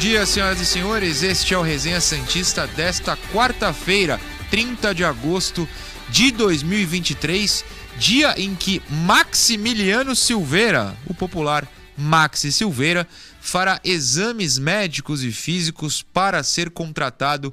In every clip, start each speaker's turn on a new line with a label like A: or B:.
A: Dia, senhoras e senhores. Este é o Resenha Santista desta quarta-feira, 30 de agosto de 2023, dia em que Maximiliano Silveira, o popular Maxi Silveira, fará exames médicos e físicos para ser contratado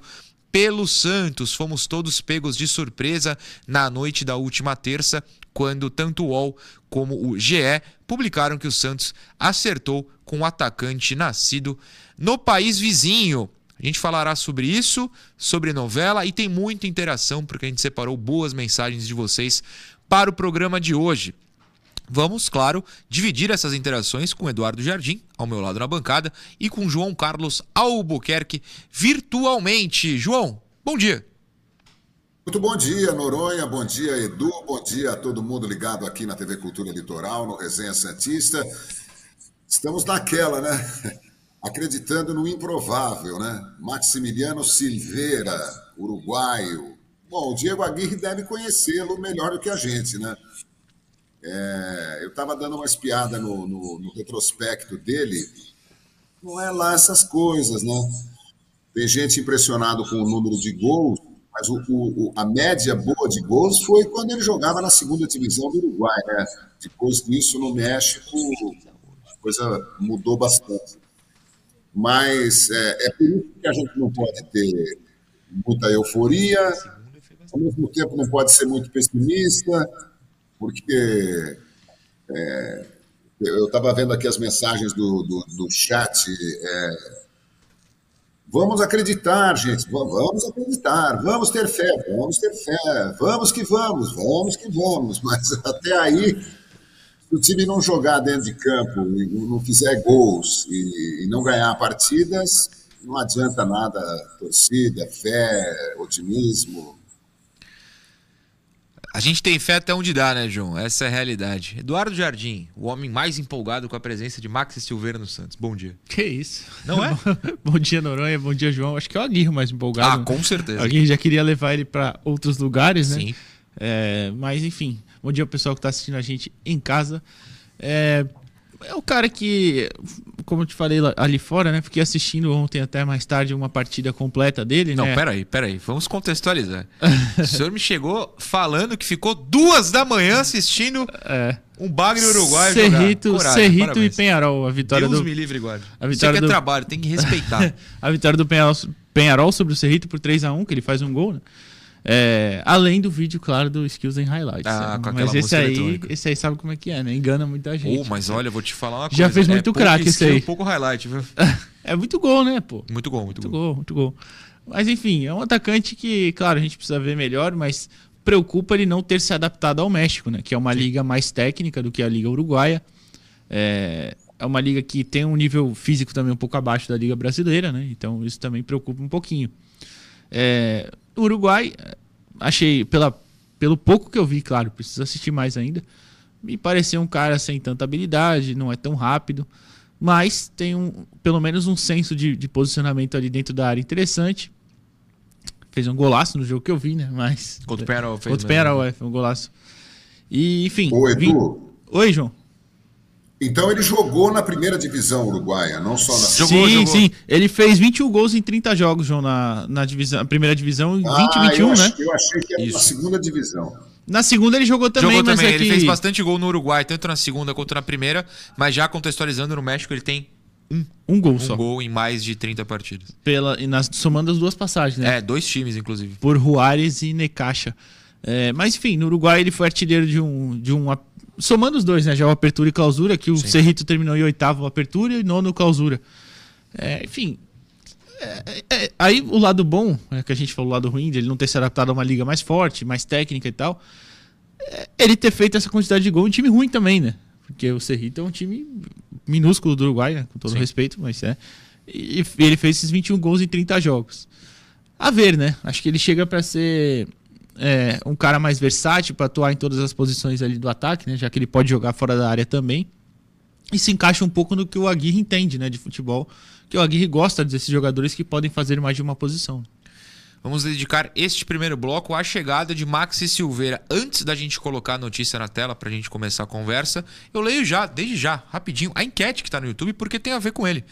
A: pelo Santos. Fomos todos pegos de surpresa na noite da última terça, quando tanto o UOL como o GE publicaram que o Santos acertou com o atacante nascido no país vizinho. A gente falará sobre isso, sobre novela e tem muita interação porque a gente separou boas mensagens de vocês para o programa de hoje. Vamos, claro, dividir essas interações com Eduardo Jardim, ao meu lado na bancada, e com João Carlos Albuquerque virtualmente. João, bom dia.
B: Muito bom dia, Noronha. Bom dia, Edu. Bom dia a todo mundo ligado aqui na TV Cultura Litoral, no Resenha Santista. Estamos naquela, né? Acreditando no improvável, né? Maximiliano Silveira, uruguaio. Bom, o Diego Aguirre deve conhecê-lo melhor do que a gente, né? É, eu estava dando uma espiada no, no, no, retrospecto dele. Não é lá essas coisas, né? Tem gente impressionado com o número de gols, mas o, o, a média boa de gols foi quando ele jogava na segunda divisão do Uruguai, né? Depois disso, no México, a coisa mudou bastante. Mas é, é por isso que a gente não pode ter muita euforia, ao mesmo tempo não pode ser muito pessimista, porque é, eu estava vendo aqui as mensagens do, do, do chat. É, vamos acreditar, gente, vamos acreditar, vamos ter fé, vamos ter fé, vamos que vamos, vamos que vamos, mas até aí, se o time não jogar dentro de campo não fizer gols e não ganhar partidas, não adianta nada torcida, fé, otimismo,
A: a gente tem fé até onde dá, né, João? Essa é a realidade. Eduardo Jardim, o homem mais empolgado com a presença de Max Silveira no Santos. Bom dia.
C: Que isso?
A: Não é?
C: bom dia, Noronha. Bom dia, João. Acho que é o Aguirre mais empolgado.
A: Ah, com certeza.
C: O Aguirre já queria levar ele para outros lugares, né?
A: Sim.
C: É, mas, enfim. Bom dia pessoal que está assistindo a gente em casa. É, é o cara que, como eu te falei ali fora, né? Fiquei assistindo ontem até mais tarde uma partida completa dele,
A: Não,
C: né?
A: peraí, peraí. Vamos contextualizar. o senhor me chegou falando que ficou duas da manhã assistindo
C: É.
A: um bagre uruguaio
C: Cerrito,
A: jogar. Coragem,
C: Cerrito e
A: parabéns.
C: Penharol, a vitória
A: Deus
C: do
A: me livre, guarda.
C: a
A: Isso
C: vitória
A: aqui é
C: do-
A: trabalho, tem que respeitar.
C: a vitória do Penharol, Penharol sobre o Cerrito por 3 a 1 que ele faz um gol, né? É, além do vídeo, claro, do Skills and Highlights.
A: Ah,
C: né?
A: com aquela
C: Mas esse aí,
A: eletrônica.
C: esse aí sabe como é que é, né? Engana muita gente.
A: Oh, mas olha, vou te falar uma coisa.
C: Já fez
A: é
C: muito
A: pouco
C: craque esse
A: skill,
C: aí.
A: pouco highlight, viu?
C: É muito gol, né, pô?
A: Muito gol, muito,
C: Muito
A: gol.
C: gol, muito gol. Mas enfim, é um atacante que, claro, a gente precisa ver melhor, mas preocupa ele não ter se adaptado ao México, né? Que é uma liga mais técnica do que a liga uruguaia. É, é uma liga que tem um nível físico também um pouco abaixo da liga brasileira, né? Então isso também preocupa um pouquinho. É, o Uruguai, achei, pela, pelo pouco que eu vi, claro, preciso assistir mais ainda, me pareceu um cara sem tanta habilidade, não é tão rápido, mas tem um, pelo menos um senso de, de posicionamento ali dentro da área interessante. Fez um golaço no jogo que eu vi, né? Mas.
A: Contra o Penharol fez
C: Contra o
A: mesmo.
C: Penharol, é, foi um golaço. E, enfim. Vim-
B: Edu,
C: Oi, João.
B: Então ele jogou na primeira divisão uruguaia, não só na
A: Jogou,
C: sim,
A: jogou.
C: sim. Ele fez 21 gols em 30 jogos, João, na, na divisão, primeira divisão, 20
B: Ah,
C: 21,
B: eu
C: né?
B: achei, eu achei que era na
A: Isso.
B: segunda divisão.
C: Na segunda ele jogou também,
A: Jogou
C: mas
A: também,
C: é
A: ele
C: que...
A: fez bastante gol no Uruguai, tanto na segunda quanto na primeira, mas já contextualizando no México, ele tem
C: Um gol
A: um
C: só.
A: gol em mais de 30 partidas.
C: Pela, e nas, somando as duas passagens, né?
A: É, dois times, inclusive.
C: por Juárez e Necaxa. É, mas enfim, no Uruguai ele foi artilheiro de um, de um. Somando os dois, né? Já o Apertura e Clausura, que o
A: Sim.
C: Cerrito terminou em oitavo Apertura e nono Clausura. É, enfim. é, é, aí o lado bom, é, que a gente falou o lado ruim, de ele não ter se adaptado a uma liga mais forte, mais técnica e tal, é ele ter feito essa quantidade de gol em um time ruim também, né? Porque o Cerrito é um time minúsculo do Uruguai, né? Com todo respeito, mas é. E, e ele fez esses 21 gols em 30 jogos. a ver, né? Acho que ele chega para ser é, um cara mais versátil para atuar em todas as posições ali do ataque, né? Já que ele pode jogar fora da área também. E se encaixa um pouco no que o Aguirre entende, né, de futebol, que o Aguirre gosta desses jogadores que podem fazer mais de uma posição.
A: Vamos dedicar este primeiro bloco à chegada de Maxi Silveira. Antes da gente colocar a notícia na tela para a gente começar a conversa, eu leio já, desde já, rapidinho, a enquete que está no YouTube, porque tem a ver com ele.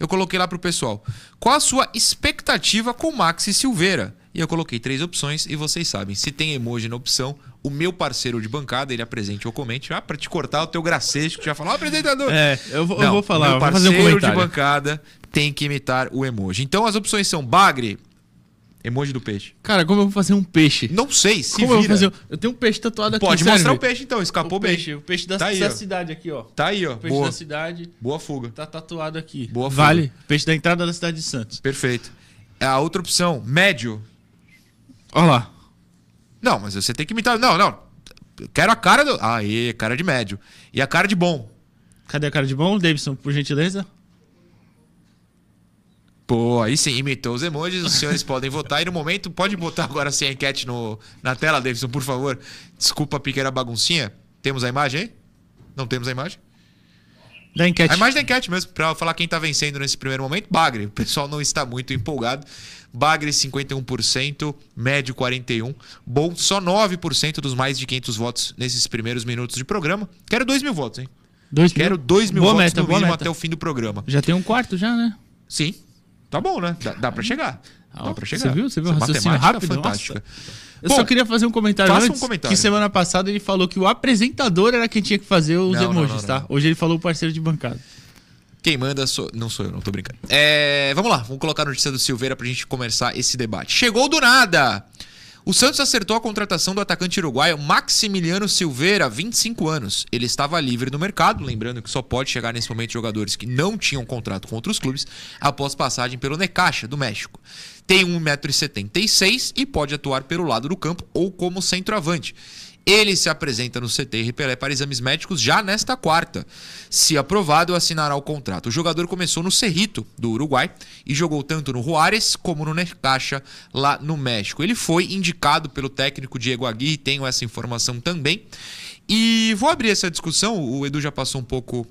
A: Eu coloquei lá para o pessoal. Qual a sua expectativa com Maxi Silveira? E eu coloquei três opções e vocês sabem, se tem emoji na opção, o meu parceiro de bancada, ele apresente ou comente, ah, para te cortar o teu gracejo, que já falou, oh, apresentador.
C: É, eu vou, Não, eu vou falar,
A: meu parceiro vou fazer um de bancada tem que imitar o emoji. Então as opções são Bagre, Emoji do peixe.
C: Cara, como eu vou fazer um peixe?
A: Não sei, se
C: como
A: vira.
C: Eu, vou fazer... eu tenho um peixe tatuado aqui,
A: Pode mostrar o peixe então, escapou
C: o
A: bem.
C: Peixe, o peixe da, tá aí, da cidade aqui, ó.
A: Tá aí, ó. O
C: peixe Boa. da cidade.
A: Boa fuga.
C: Tá tatuado aqui.
A: Boa fuga.
C: Vale. Peixe da entrada da cidade de Santos.
A: Perfeito. A outra opção, médio.
C: Olha lá.
A: Não, mas você tem que imitar. Não, não. Quero a cara do. Aê, cara de médio. E a cara de bom.
C: Cadê a cara de bom, Davidson, por gentileza?
A: Pô, aí sim, imitou os emojis, os senhores podem votar. E no momento, pode botar agora sim a enquete no, na tela, Davidson, por favor. Desculpa a pequena baguncinha. Temos a imagem aí? Não temos a imagem?
C: Da enquete.
A: A imagem da enquete mesmo, pra falar quem tá vencendo nesse primeiro momento. Bagre. O pessoal não está muito empolgado. Bagre 51%, médio 41%. Bom, só 9% dos mais de 500 votos nesses primeiros minutos de programa. Quero 2 mil votos, hein?
C: Dois
A: Quero 2 mil votos
C: meta,
A: no mínimo
C: meta.
A: até o fim do programa.
C: Já tem um quarto já, né?
A: Sim. Tá bom, né? Dá, dá pra chegar. Dá pra chegar.
C: Você viu? Você viu
A: Essa
C: o raciocínio
A: matemática
C: rápido?
A: fantástica.
C: Nossa. Eu
A: Bom,
C: só queria fazer um comentário
A: faça um
C: antes,
A: comentário.
C: que semana passada ele falou que o apresentador era quem tinha que fazer os
A: Não,
C: emojis,
A: não,
C: tá?
A: não.
C: Hoje ele falou o parceiro de bancada.
A: Quem manda sou... não sou eu, não tô brincando. É, vamos lá, vamos colocar a notícia do Silveira pra gente começar esse debate. Chegou do nada! O Santos acertou a contratação do atacante uruguaio Maximiliano Silveira, 25 anos. Ele estava livre no mercado, lembrando que só pode chegar nesse momento jogadores que não tinham contrato com outros clubes após passagem pelo Necaxa, do México. Tem 1,76m e pode atuar pelo lado do campo ou como centroavante. Ele se apresenta no CT Repelé para exames médicos já nesta quarta. Se aprovado, assinará o contrato. O jogador começou no Cerrito, do Uruguai, e jogou tanto no Juárez como no Necaxa, lá no México. Ele foi indicado pelo técnico Diego Aguirre, tenho essa informação também. E vou abrir essa discussão, o Edu já passou um pouco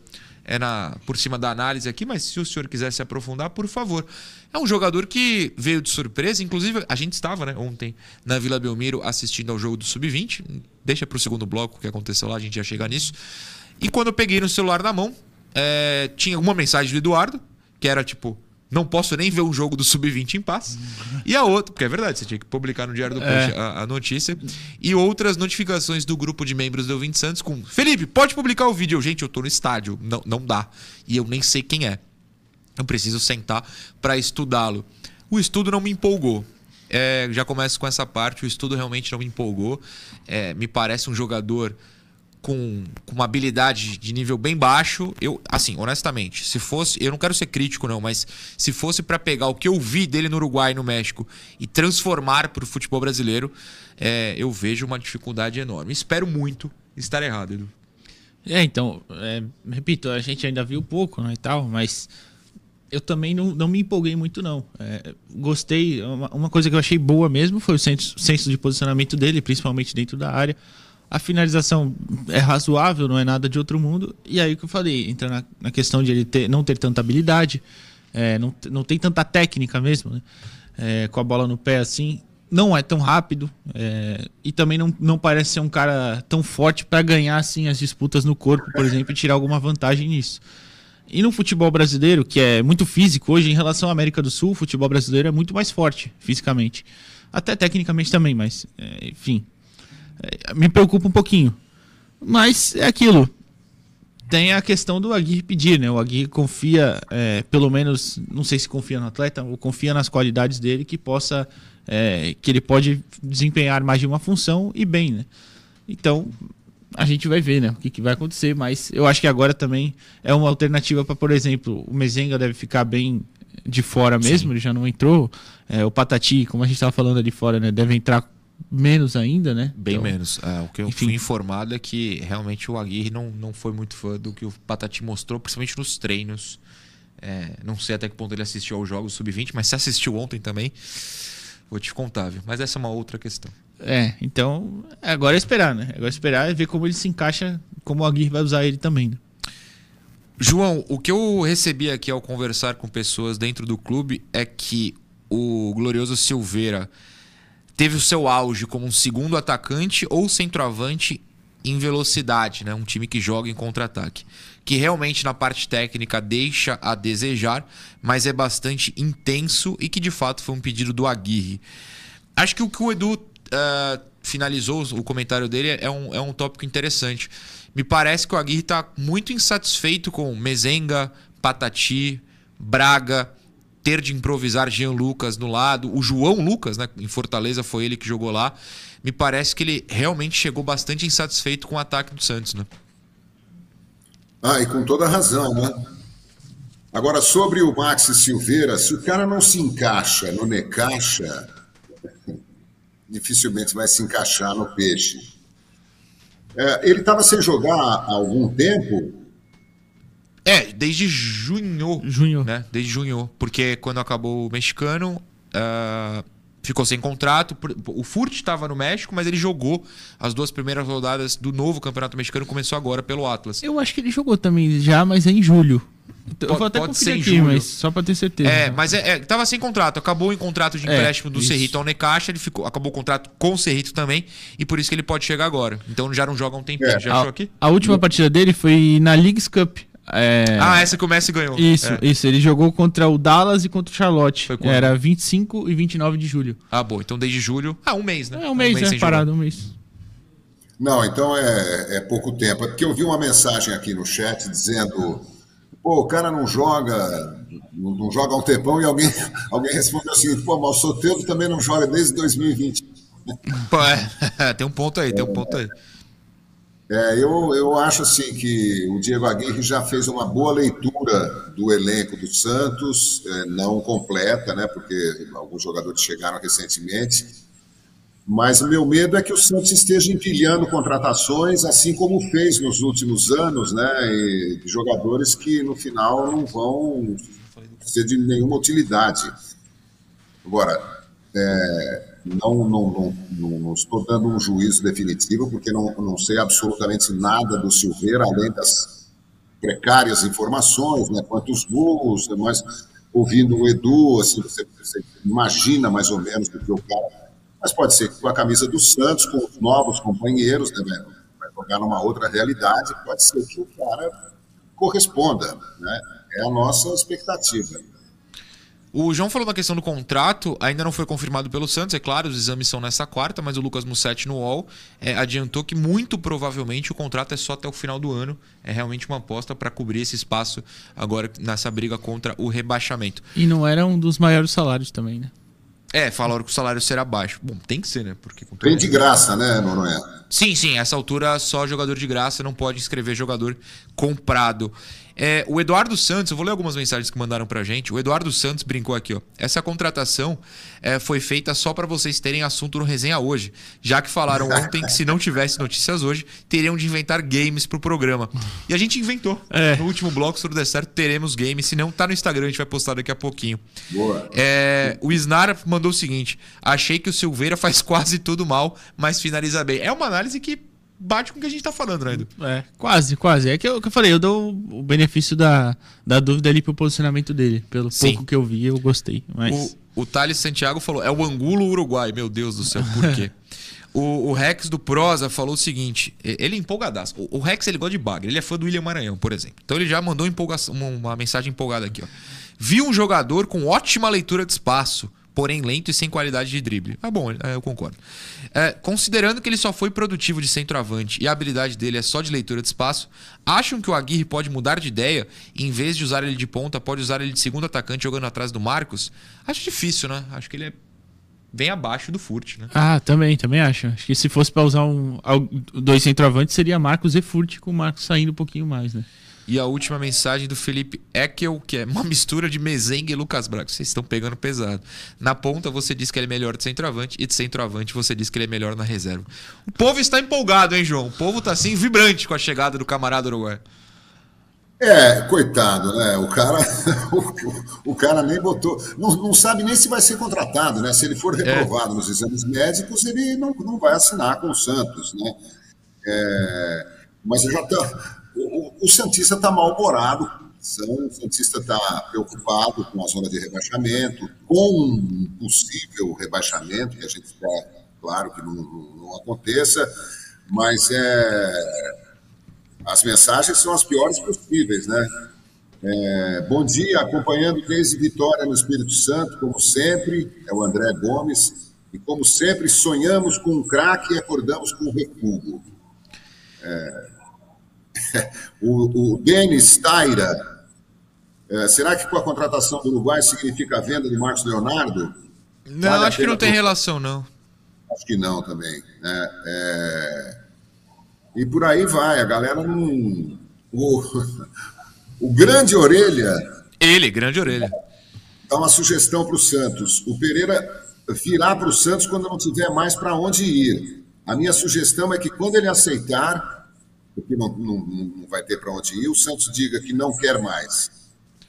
A: é na, por cima da análise aqui, mas se o senhor quiser se aprofundar, por favor. É um jogador que veio de surpresa, inclusive a gente estava né, ontem na Vila Belmiro assistindo ao jogo do Sub-20. Deixa para o segundo bloco o que aconteceu lá, a gente já chega nisso. E quando eu peguei no celular na mão, é, tinha uma mensagem do Eduardo, que era tipo: não posso nem ver um jogo do Sub-20 em paz. E a outra, porque é verdade, você tinha que publicar no Diário do
C: É.
A: A, a notícia. E outras notificações do grupo de membros do 20 Santos com: Felipe, pode publicar o vídeo. Eu, Gente, eu tô no estádio, não, não dá. E eu nem sei quem é. Eu preciso sentar para estudá-lo. O estudo não me empolgou. É, já começo com essa parte. O estudo realmente não me empolgou. É, me parece um jogador com, com uma habilidade de nível bem baixo. Eu, assim, honestamente, se fosse, eu não quero ser crítico não, mas se fosse para pegar o que eu vi dele no Uruguai e no México e transformar para o futebol brasileiro, é, eu vejo uma dificuldade enorme. Espero muito estar errado, Edu.
C: É, então, é, repito, a gente ainda viu pouco né, e tal, mas eu também não, não me empolguei muito, não. É, gostei, uma, uma coisa que eu achei boa mesmo foi o senso, senso de posicionamento dele, principalmente dentro da área. A finalização é razoável, não é nada de outro mundo. E aí que eu falei, entra na, na questão de ele ter, não ter tanta habilidade, é, não, não tem tanta técnica mesmo, né? É, com a bola no pé assim. Não é tão rápido é, e também não, não parece ser um cara tão forte para ganhar assim as disputas no corpo, por exemplo, e tirar alguma vantagem nisso. E no futebol brasileiro, que é muito físico, hoje em relação à América do Sul, o futebol brasileiro é muito mais forte fisicamente. Até tecnicamente também, mas é, enfim. É, me preocupa um pouquinho. Mas é aquilo. Tem a questão do Aguirre pedir, né? O Aguirre confia, é, pelo menos, não sei se confia no atleta, ou confia nas qualidades dele que possa, é, que ele pode desempenhar mais de uma função e bem, né? Então, a gente vai ver, né? O que, que vai acontecer, mas eu acho que agora também é uma alternativa para, por exemplo, o Mezenga deve ficar bem de fora mesmo, ele já não entrou. É, o Patati, como a gente estava falando ali fora, né? Deve entrar menos ainda, né?
A: Bem
C: Então,
A: menos. É, o que eu
C: enfim.
A: fui informado é que realmente o Aguirre não, não foi muito fã do que o Patati mostrou, principalmente nos treinos. É, não sei até que ponto ele assistiu aos jogos sub-20, mas se assistiu ontem também. Vou te contar, viu? Mas essa é uma outra questão.
C: É, então agora é esperar, né? Agora é esperar e ver como ele se encaixa, como o Aguirre vai usar ele também. Né?
A: João, o que eu recebi aqui ao conversar com pessoas dentro do clube é que o glorioso Silveira teve o seu auge como um segundo atacante ou centroavante em velocidade, né? Um time que joga em contra-ataque, que realmente na parte técnica deixa a desejar, mas é bastante intenso e que de fato foi um pedido do Aguirre. Acho que o que o Edu uh, finalizou o comentário dele é um, é um tópico interessante. Me parece que o Aguirre está muito insatisfeito com Mezenga, Patati, Braga, ter de improvisar Jean Lucas no lado, o João Lucas, né, em Fortaleza foi ele que jogou lá me parece que ele realmente chegou bastante insatisfeito com o ataque do Santos, né?
B: Ah, e com toda razão, né? Agora, sobre o Maxi Silveira, se o cara não se encaixa no Necaxa, dificilmente vai se encaixar no Peixe. É, ele estava sem jogar há algum tempo.
A: É, desde junho.
C: Junho.
A: Né? Desde junho. Porque quando acabou o mexicano, uh, ficou sem contrato. O Furt estava no México, mas ele jogou as duas primeiras rodadas do novo Campeonato Mexicano, começou agora pelo Atlas.
C: Eu acho que ele jogou também já, mas é em julho.
A: Então, eu vou até pode ser aqui, julho. mas
C: só para ter certeza.
A: É, mas é, é, tava sem contrato, acabou em contrato de é, empréstimo é, do isso. Cerrito ao Necaxa, ele ficou, acabou o contrato com o Cerrito também, e por isso que ele pode chegar agora. Então já não joga um tempinho. É. Já achou aqui?
C: A última partida dele foi na Leagues Cup.
A: É... Ah, essa que o Messi ganhou.
C: Isso, é. isso. Ele jogou contra o Dallas e contra o Charlotte. Era 25 e 29 de julho.
A: Ah, bom. Então desde julho. Ah, um mês, né?
C: É um mês, um mês é, parado, jogar. um mês.
B: Não, então é, é pouco tempo. É porque eu vi uma mensagem aqui no chat dizendo: pô, o cara não joga, não, não joga há um tempão, e alguém, alguém respondeu assim: pô, mas o Soteldo também não joga desde 2020.
A: Pô, é, tem um ponto aí, tem um ponto aí.
B: É, eu, eu acho assim que o Diego Aguirre já fez uma boa leitura do elenco do Santos, é, não completa, né, porque alguns jogadores chegaram recentemente, mas o meu medo é que o Santos esteja empilhando contratações, assim como fez nos últimos anos, né, e jogadores que no final não vão ser de nenhuma utilidade. Agora, é, não, não, não, não, estou dando um juízo definitivo, porque não, não sei absolutamente nada do Silveira, além das precárias informações, né, quantos gols, mas ouvindo o Edu, assim, você, você imagina mais ou menos do que o cara. Mas pode ser que com a camisa do Santos, com os novos companheiros, né, vai jogar numa outra realidade, pode ser que o cara corresponda. Né? É a nossa expectativa.
A: O João falou da questão do contrato, ainda não foi confirmado pelo Santos, é claro, os exames são nessa quarta, mas o Lucas Mussetti no UOL é, adiantou que muito provavelmente o contrato é só até o final do ano. É realmente uma aposta para cobrir esse espaço agora nessa briga contra o rebaixamento.
C: E não era um dos maiores salários também, né?
A: É, falaram que o salário será baixo. Bom, tem que ser, né? Porque
B: Tem de graça, né, Noronha?
A: Sim, sim. Essa altura só jogador de graça não pode inscrever jogador comprado. É, o Eduardo Santos, eu vou ler algumas mensagens que mandaram pra gente. O Eduardo Santos brincou aqui, ó. Essa contratação é, foi feita só para vocês terem assunto no resenha hoje. Já que falaram ontem que se não tivesse notícias hoje, teriam de inventar games pro programa. E a gente inventou. É. No último bloco, se tudo der certo, teremos games. Se não, tá no Instagram, a gente vai postar daqui a pouquinho.
B: Boa.
A: É, o Snar mandou o seguinte: achei que o Silveira faz quase tudo mal, mas finaliza bem. É uma análise que bate com o que a gente tá falando, né, Edu?
C: É, quase, quase. É que eu, que eu falei, eu dou o benefício da, da dúvida ali pro posicionamento dele. Pelo Sim. pouco que eu vi, eu gostei. Mas...
A: O, o Thales Santiago falou, é o Angulo Uruguai. Meu Deus do céu, por quê? o, o, Rex do Prosa falou o seguinte: ele é empolgadaço. O, o, Rex ele gosta de bagre, ele é fã do William Maranhão, por exemplo. Então ele já mandou uma, uma mensagem empolgada aqui, ó. Vi um jogador com ótima leitura de espaço porém lento e sem qualidade de drible. Ah, bom, é, eu concordo. É, considerando que ele só foi produtivo de centroavante e a habilidade dele é só de leitura de espaço, acham que o Aguirre pode mudar de ideia e, em vez de usar ele de ponta, pode usar ele de segundo atacante jogando atrás do Marcos? Acho difícil, né? Acho que ele é bem abaixo do Furt, né?
C: Ah, também, também acho. Acho que se fosse para usar um, dois centroavantes, seria Marcos e Furt, com o Marcos saindo um pouquinho mais, né?
A: E a última mensagem do Felipe Eckel, que é uma mistura de Mezengue e Lucas Braga. Vocês estão pegando pesado. Na ponta você diz que ele é melhor de centroavante e de centroavante você diz que ele é melhor na reserva. O povo está empolgado, hein, João? O povo está assim vibrante com a chegada do camarada uruguai.
B: É, coitado, né? O cara, o, o cara nem botou, não, não, sabe nem se vai ser contratado, né? Se ele for reprovado é. nos exames médicos, ele não, não vai assinar com o Santos, né? É, mas já tá, o, o Santista está mal-humorado, o Santista está preocupado com a zona de rebaixamento, com um possível rebaixamento, que a gente espera, claro, que não, não, não aconteça, mas é as mensagens são as piores possíveis, né? É, bom dia, acompanhando desde Vitória no Espírito Santo, como sempre, é o André Gomes, e como sempre sonhamos com um craque e acordamos com um recuo. É, o, o Denis Taira, é, será que com a contratação do Uruguai significa a venda do Marcos Leonardo?
A: Não, vale acho que não tem relação, não.
B: Acho que não também. Né? É, e por aí vai. A galera não. O, o grande orelha.
A: Ele, grande orelha.
B: Dá uma sugestão para o Santos. O Pereira virá para o Santos quando não tiver mais para onde ir. A minha sugestão é que quando ele aceitar, porque não, não, não vai ter para onde ir, o Santos diga que não quer mais.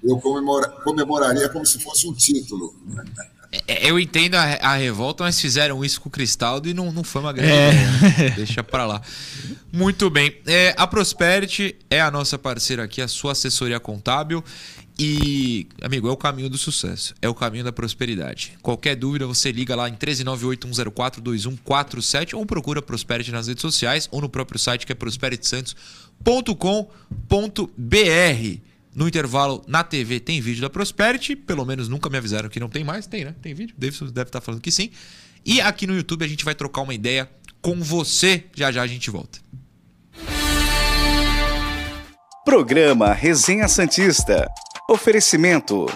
B: Eu comemora, comemoraria como se fosse um título.
A: É, eu entendo a, a, revolta, mas fizeram isso com o Cristaldo e não, não foi uma grande é. Deixa pra lá. Muito bem. É, a Prosperity é a nossa parceira aqui, a sua assessoria contábil. E, amigo, é o caminho do sucesso, é o caminho da prosperidade. Qualquer dúvida, você liga lá em 13981042147 ou procura Prosperity nas redes sociais ou no próprio site que é prosperitysantos.com.br. No intervalo, na TV, tem vídeo da Prosperity. Pelo menos nunca me avisaram que não tem mais. Tem, né? Tem vídeo. Davidson deve estar falando que sim. E aqui no YouTube a gente vai trocar uma ideia com você. Já já a gente volta.
D: Programa Resenha Santista. Oferecimento.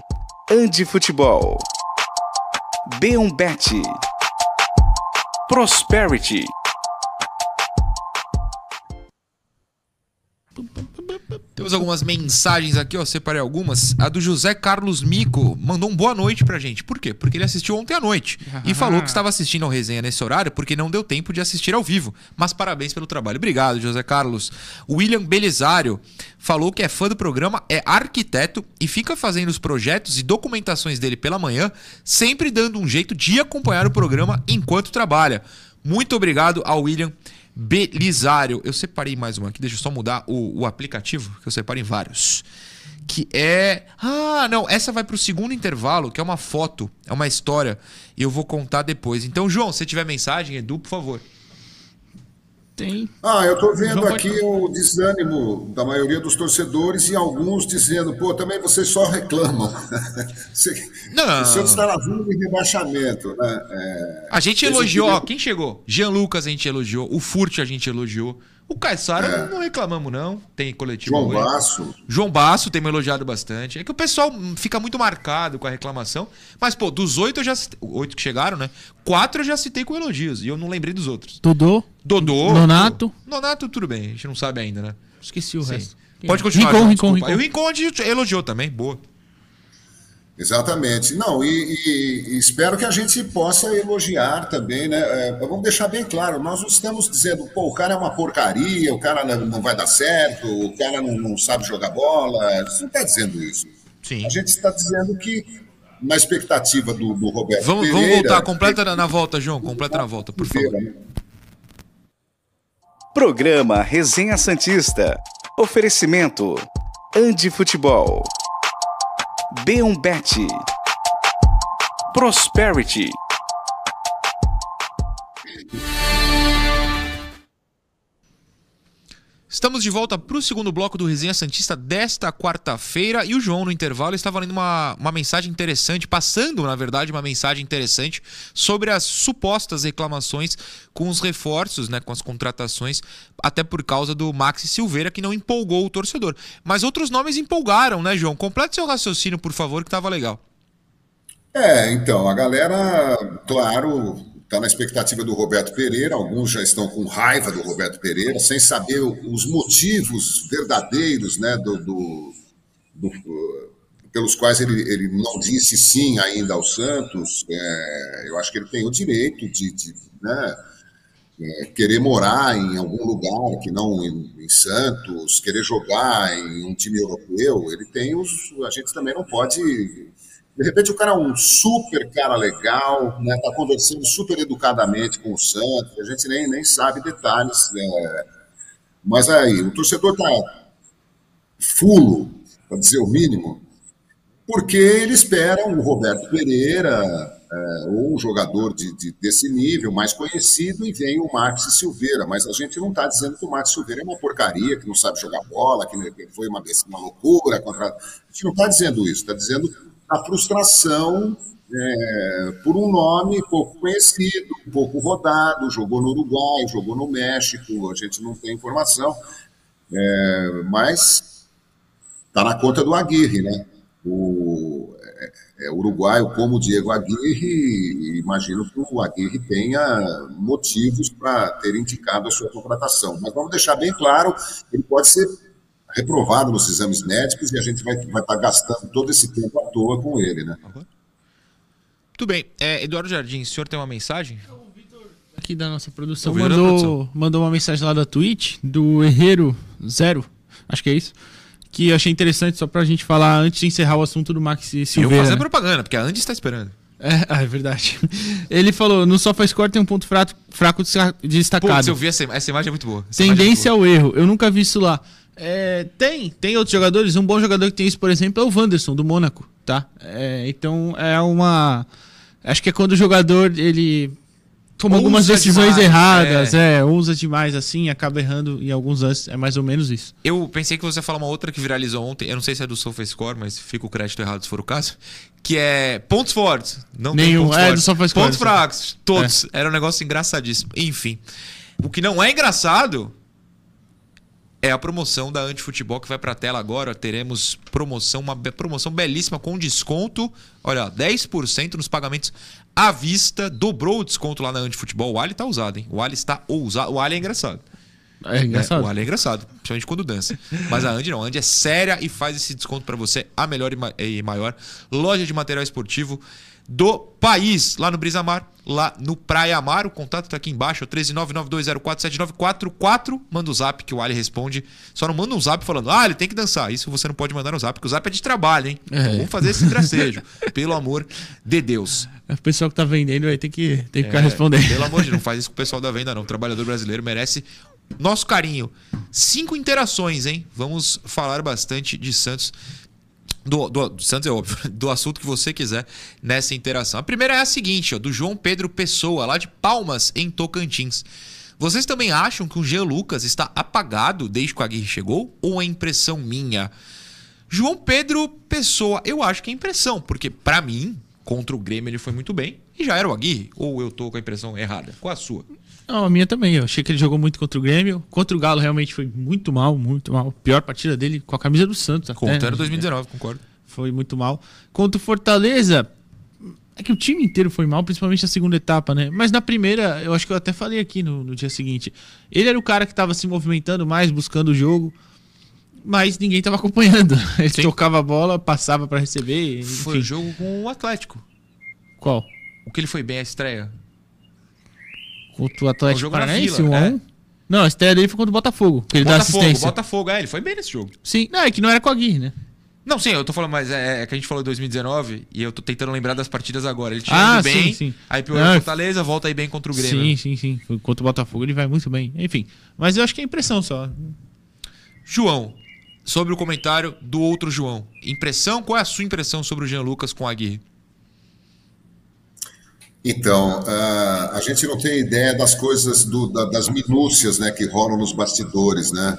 D: Andi Futebol. B1Bet. Prosperity.
A: Temos algumas mensagens aqui, ó. Separei algumas. A do José Carlos Mico mandou um boa noite pra gente. Por quê? Porque ele assistiu ontem à noite. e falou que estava assistindo ao resenha nesse horário porque não deu tempo de assistir ao vivo. Mas parabéns pelo trabalho. Obrigado, José Carlos. William Belisário falou que é fã do programa, é arquiteto e fica fazendo os projetos e documentações dele pela manhã, sempre dando um jeito de acompanhar o programa enquanto trabalha. Muito obrigado ao William Belisário. Eu separei mais uma aqui, deixa eu só mudar o, o aplicativo, que eu separei vários. Que é. Ah, não, essa vai para o segundo intervalo, que é uma foto, é uma história, e eu vou contar depois. Então, João, se tiver mensagem, Edu, por favor.
B: Tem. Ah, eu estou vendo aqui o desânimo da maioria dos torcedores e alguns dizendo, pô, também vocês só reclamam. Não. O Santos está na de rebaixamento. Né?
A: É... A gente elogiou, ó, quem chegou? Jean Lucas a gente elogiou, o Furt a gente elogiou. O Caissara é. não reclamamos, não. Tem coletivo.
B: João hoje. Basso.
A: João Basso tem me elogiado bastante. É que o pessoal fica muito marcado com a reclamação. Mas, pô, dos oito eu já Oito que chegaram, né? Quatro eu já citei com elogios. E eu não lembrei dos outros.
C: Dodô.
A: Dodô.
C: Nonato.
A: Nonato, tudo bem. A gente não sabe ainda, né?
C: Esqueci o Sim. resto.
A: Pode continuar. Rincon, Rincon, Rincon. E o Rincon elogiou também. Boa.
B: Exatamente. Não, e, e, e, espero que a gente possa elogiar também, né? É, vamos deixar bem claro, nós não estamos dizendo, pô, o cara é uma porcaria, o cara não vai dar certo, o cara não, não sabe jogar bola. A gente não está dizendo isso.
A: Sim.
B: A gente está dizendo que, na expectativa do, do Roberto
A: vamos, Pereira... Vamos voltar, completa na, na volta, João, completa na volta, por favor.
D: Programa Resenha Santista. Oferecimento. Andi Futebol. B1Bet. Prosperity.
A: Estamos de volta para o segundo bloco do Resenha Santista desta quarta-feira e o João, no intervalo, estava lendo uma, uma mensagem interessante, passando, na verdade, uma mensagem interessante sobre as supostas reclamações com os reforços, né, com as contratações, até por causa do Maxi Silveira, que não empolgou o torcedor. Mas outros nomes empolgaram, né, João? Complete seu raciocínio, por favor, que estava legal.
B: É, então, a galera, claro, está na expectativa do Roberto Pereira, alguns já estão com raiva do Roberto Pereira, sem saber os motivos verdadeiros né, do, do, do pelos quais ele, ele não disse sim ainda ao Santos. É, eu acho que ele tem o direito de, de, né, é, querer morar em algum lugar que não em, em, Santos, querer jogar em um time europeu, ele tem os. A gente também não pode. De repente o cara é um super cara legal, né? Tá conversando super educadamente com o Santos, a gente nem, nem sabe detalhes. É, mas aí, o torcedor tá fulo, para dizer o mínimo, porque ele espera um Roberto Pereira, é, ou um jogador de, de, desse nível, mais conhecido, e vem o Max Silveira. Mas a gente não está dizendo que o Max Silveira é uma porcaria, que não sabe jogar bola, que foi uma, uma loucura. Contra... A gente não está dizendo isso, está dizendo a frustração é, por um nome pouco conhecido, pouco rodado, jogou no Uruguai, jogou no México, a gente não tem informação, é, mas está na conta do Aguirre, né? O, é, uruguaio como o Diego Aguirre, imagino que o Aguirre tenha motivos para ter indicado a sua contratação. Mas vamos deixar bem claro, ele pode ser reprovado nos exames médicos e a gente vai, vai estar tá gastando todo esse tempo à toa com ele, né?
A: Tudo bem. É, Eduardo Jardim, o senhor tem uma mensagem?
C: Aqui da nossa produção mandou, produção. mandou uma mensagem lá da Twitch, do Herreiro Zero, acho que é isso que eu achei interessante só pra gente falar antes de encerrar o assunto do Max Silveira.
A: Eu fazer propaganda, porque a Andy está esperando.
C: É, ah, é verdade. Ele falou, no SofaScore tem um ponto fraco, fraco destacado. Putz,
A: eu vi essa, essa imagem é muito boa.
C: Essa é Tendência é ao erro. Eu nunca vi isso lá. É, tem, tem outros jogadores. Um bom jogador que tem isso, por exemplo, é o Wanderson, do Mônaco, tá? É, então é uma... Acho que é quando o jogador, ele toma algumas decisões demais, erradas, é. é. usa demais assim, acaba errando em alguns lances, é mais ou menos isso.
A: Eu pensei que você ia falar uma outra que viralizou ontem, eu não sei se é do SofaScore, mas fica o crédito errado se for o caso, que é pontos fortes, não
C: Nenhum,
A: pontos
C: é
A: fortes.
C: do SofaScore.
A: Pontos fracos, todos. É. Era um negócio engraçadíssimo. Enfim, o que não é engraçado é a promoção da Antifutebol que vai para a tela agora. Teremos promoção, uma promoção belíssima com desconto. Olha, 10% nos pagamentos à vista. Dobrou o desconto lá na Antifutebol. O Ali tá usado, hein? O Ali está ousado. O Ali é engraçado.
C: É engraçado.
A: É, o Ali é engraçado, principalmente quando dança. Mas a Andy não. A Andy é séria e faz esse desconto para você, a melhor e maior loja de material esportivo do país, lá no Brisamar, lá no Praia Mar. O contato tá aqui embaixo, é 13992047944. Manda o um zap que o Ali responde. Só não manda um zap falando, ah, ele tem que dançar. Isso você não pode mandar no zap, porque o zap é de trabalho, hein? É. Então vamos fazer esse tracejo. pelo amor de Deus.
C: É, o pessoal que tá vendendo aí tem que, tem que é, ficar respondendo.
A: Pelo amor de Deus, não faz isso com o pessoal da venda, não. O trabalhador brasileiro merece nosso carinho. Cinco interações, hein? Vamos falar bastante de Santos do, do, do, Santos é óbvio, do assunto que você quiser nessa interação. A primeira é a seguinte, ó, do João Pedro Pessoa, lá de Palmas, em Tocantins. Vocês também acham que o Jean Lucas está apagado desde que o Aguirre chegou? Ou é impressão minha? João Pedro Pessoa, eu acho que é impressão, porque para mim, contra o Grêmio ele foi muito bem e já era o Aguirre. Ou eu tô com a impressão errada? Qual a sua?
C: Não, a minha também. Eu achei que ele jogou muito contra o Grêmio. Contra o Galo realmente foi muito mal, muito mal. Pior partida dele com a camisa do Santos.
A: Contra 2019, concordo.
C: Foi muito mal. Contra o Fortaleza, é que o time inteiro foi mal, principalmente na segunda etapa, né? Mas na primeira, eu acho que eu até falei aqui no, no dia seguinte. Ele era o cara que estava se movimentando mais, buscando o jogo, mas ninguém estava acompanhando. Ele Sim. tocava a bola, passava para receber.
A: Enfim. Foi o jogo com o Atlético.
C: Qual?
A: O que ele foi bem a estreia?
C: Contra o Atlético Paranaense, 1 é. Não, a estreia dele foi contra o Botafogo. Que ele Botafogo, dá assistência.
A: Botafogo, é, ele foi bem nesse jogo.
C: Sim, não, é que não era com a Gui, né?
A: Não, sim, eu tô falando, mas é, é, que a gente falou 2019 e eu tô tentando lembrar das partidas agora. Ele tinha ah, bem, sim, sim. aí piorou o Fortaleza, volta aí bem contra o Grêmio.
C: Sim, sim, sim. Contra o Botafogo ele vai muito bem. Enfim, mas eu acho que é impressão só.
A: João, sobre o comentário do outro João. Impressão? Qual é a sua impressão sobre o Jean Lucas com a Aguirre?
B: Então, uh, a gente não tem ideia das coisas, do, da, das minúcias né, que rolam nos bastidores. Né?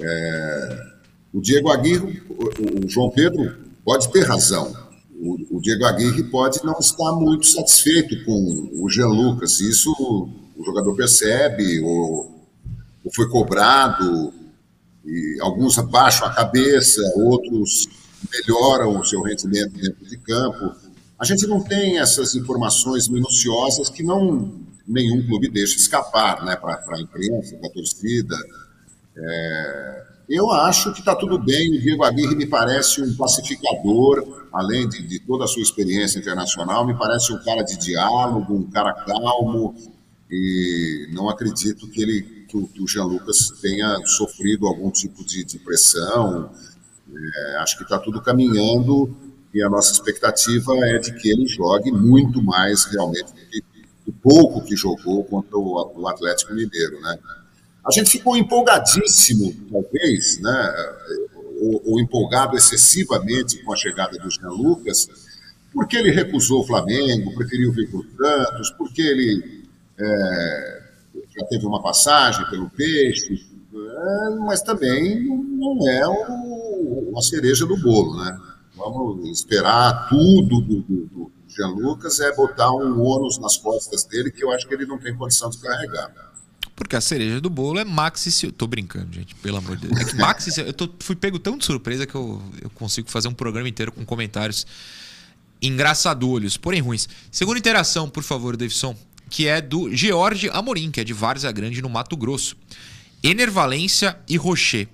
B: É, o Diego Aguirre, o, o, João Pedro pode ter razão. O, o, Diego Aguirre pode não estar muito satisfeito com o Jean Lucas. Isso o jogador percebe, ou, ou foi cobrado, e alguns abaixam a cabeça, outros melhoram o seu rendimento dentro de campo. A gente não tem essas informações minuciosas que não nenhum clube deixa escapar né, para a imprensa, para a torcida. É, eu acho que está tudo bem. O Diego Aguirre me parece um pacificador, além de, de, toda a sua experiência internacional, me parece um cara de diálogo, um cara calmo. e não acredito que ele que o, que o Jean Lucas tenha sofrido algum tipo de, de pressão. É, acho que está tudo caminhando e a nossa expectativa é de que ele jogue muito mais realmente do que o pouco que jogou contra o, o Atlético Mineiro, né? A gente ficou empolgadíssimo, talvez, né? Ou, ou empolgado excessivamente com a chegada do Jean Lucas, porque ele recusou o Flamengo, preferiu vir o Santos, porque ele é, já teve uma passagem pelo Peixe, é, mas também não é o, uma cereja do bolo, né? Vamos esperar tudo do, do, do Jean Lucas, é botar um ônus nas costas dele que eu acho que ele não tem condição de carregar.
A: Porque a cereja do bolo é Maxi Silva. Tô brincando, gente, pelo amor de Deus. É que Maxi eu tô, fui pego tão de surpresa que eu, eu consigo fazer um programa inteiro com comentários engraçadolhos, porém ruins. Segunda interação, por favor, Davidson que é do George Amorim, que é de Várzea Grande, no Mato Grosso. Enervalência e Rocher.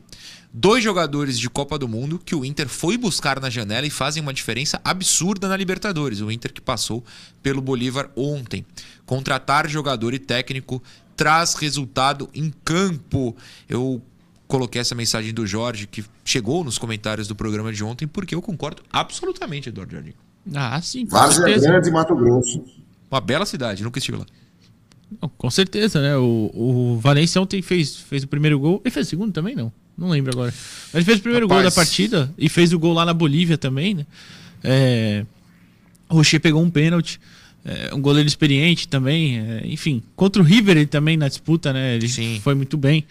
A: Dois jogadores de Copa do Mundo que o Inter foi buscar na janela e fazem uma diferença absurda na Libertadores. O Inter que passou pelo Bolívar ontem. Contratar jogador e técnico traz resultado em campo. Eu coloquei essa mensagem do Jorge, que chegou nos comentários do programa de ontem, porque eu concordo absolutamente, Eduardo Jardim.
C: Ah, sim.
B: Várzea Grande, Mato Grosso.
A: Uma bela cidade, nunca estive lá.
C: Com certeza, né? O, o Valência ontem fez, fez o primeiro gol. Ele fez o segundo também? Não. Não lembro agora. Mas ele fez o primeiro Rapaz. gol da partida e fez o gol lá na Bolívia também, né? É, o Rocher pegou um pênalti. É, um goleiro experiente também. É, enfim, contra o River ele também na disputa, né? Ele Sim. foi muito bem.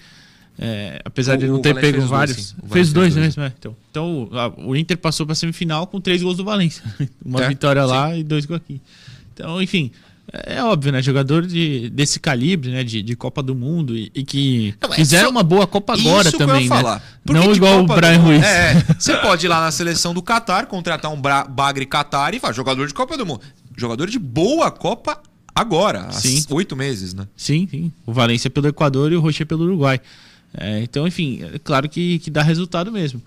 C: É, apesar o, de não ter pego vários. Dois, fez dois, né? Dois. Então, então o Inter passou para semifinal com três gols do Valência. Uma é, vitória lá sim. e dois gols aqui. Então, enfim, é óbvio, né? Jogador de, desse calibre, né? De, de Copa do Mundo e, e que não, fizeram uma boa Copa agora também, né? Não igual Copa o Brian Ruiz.
A: É, você pode ir lá na seleção do Qatar, contratar um Bagre Qatar e falar jogador de Copa do Mundo. Jogador de boa Copa agora, há oito meses, né?
C: Sim, sim. O Valência pelo Equador e o Rocher pelo Uruguai. É, então, enfim, é claro que, que dá resultado mesmo.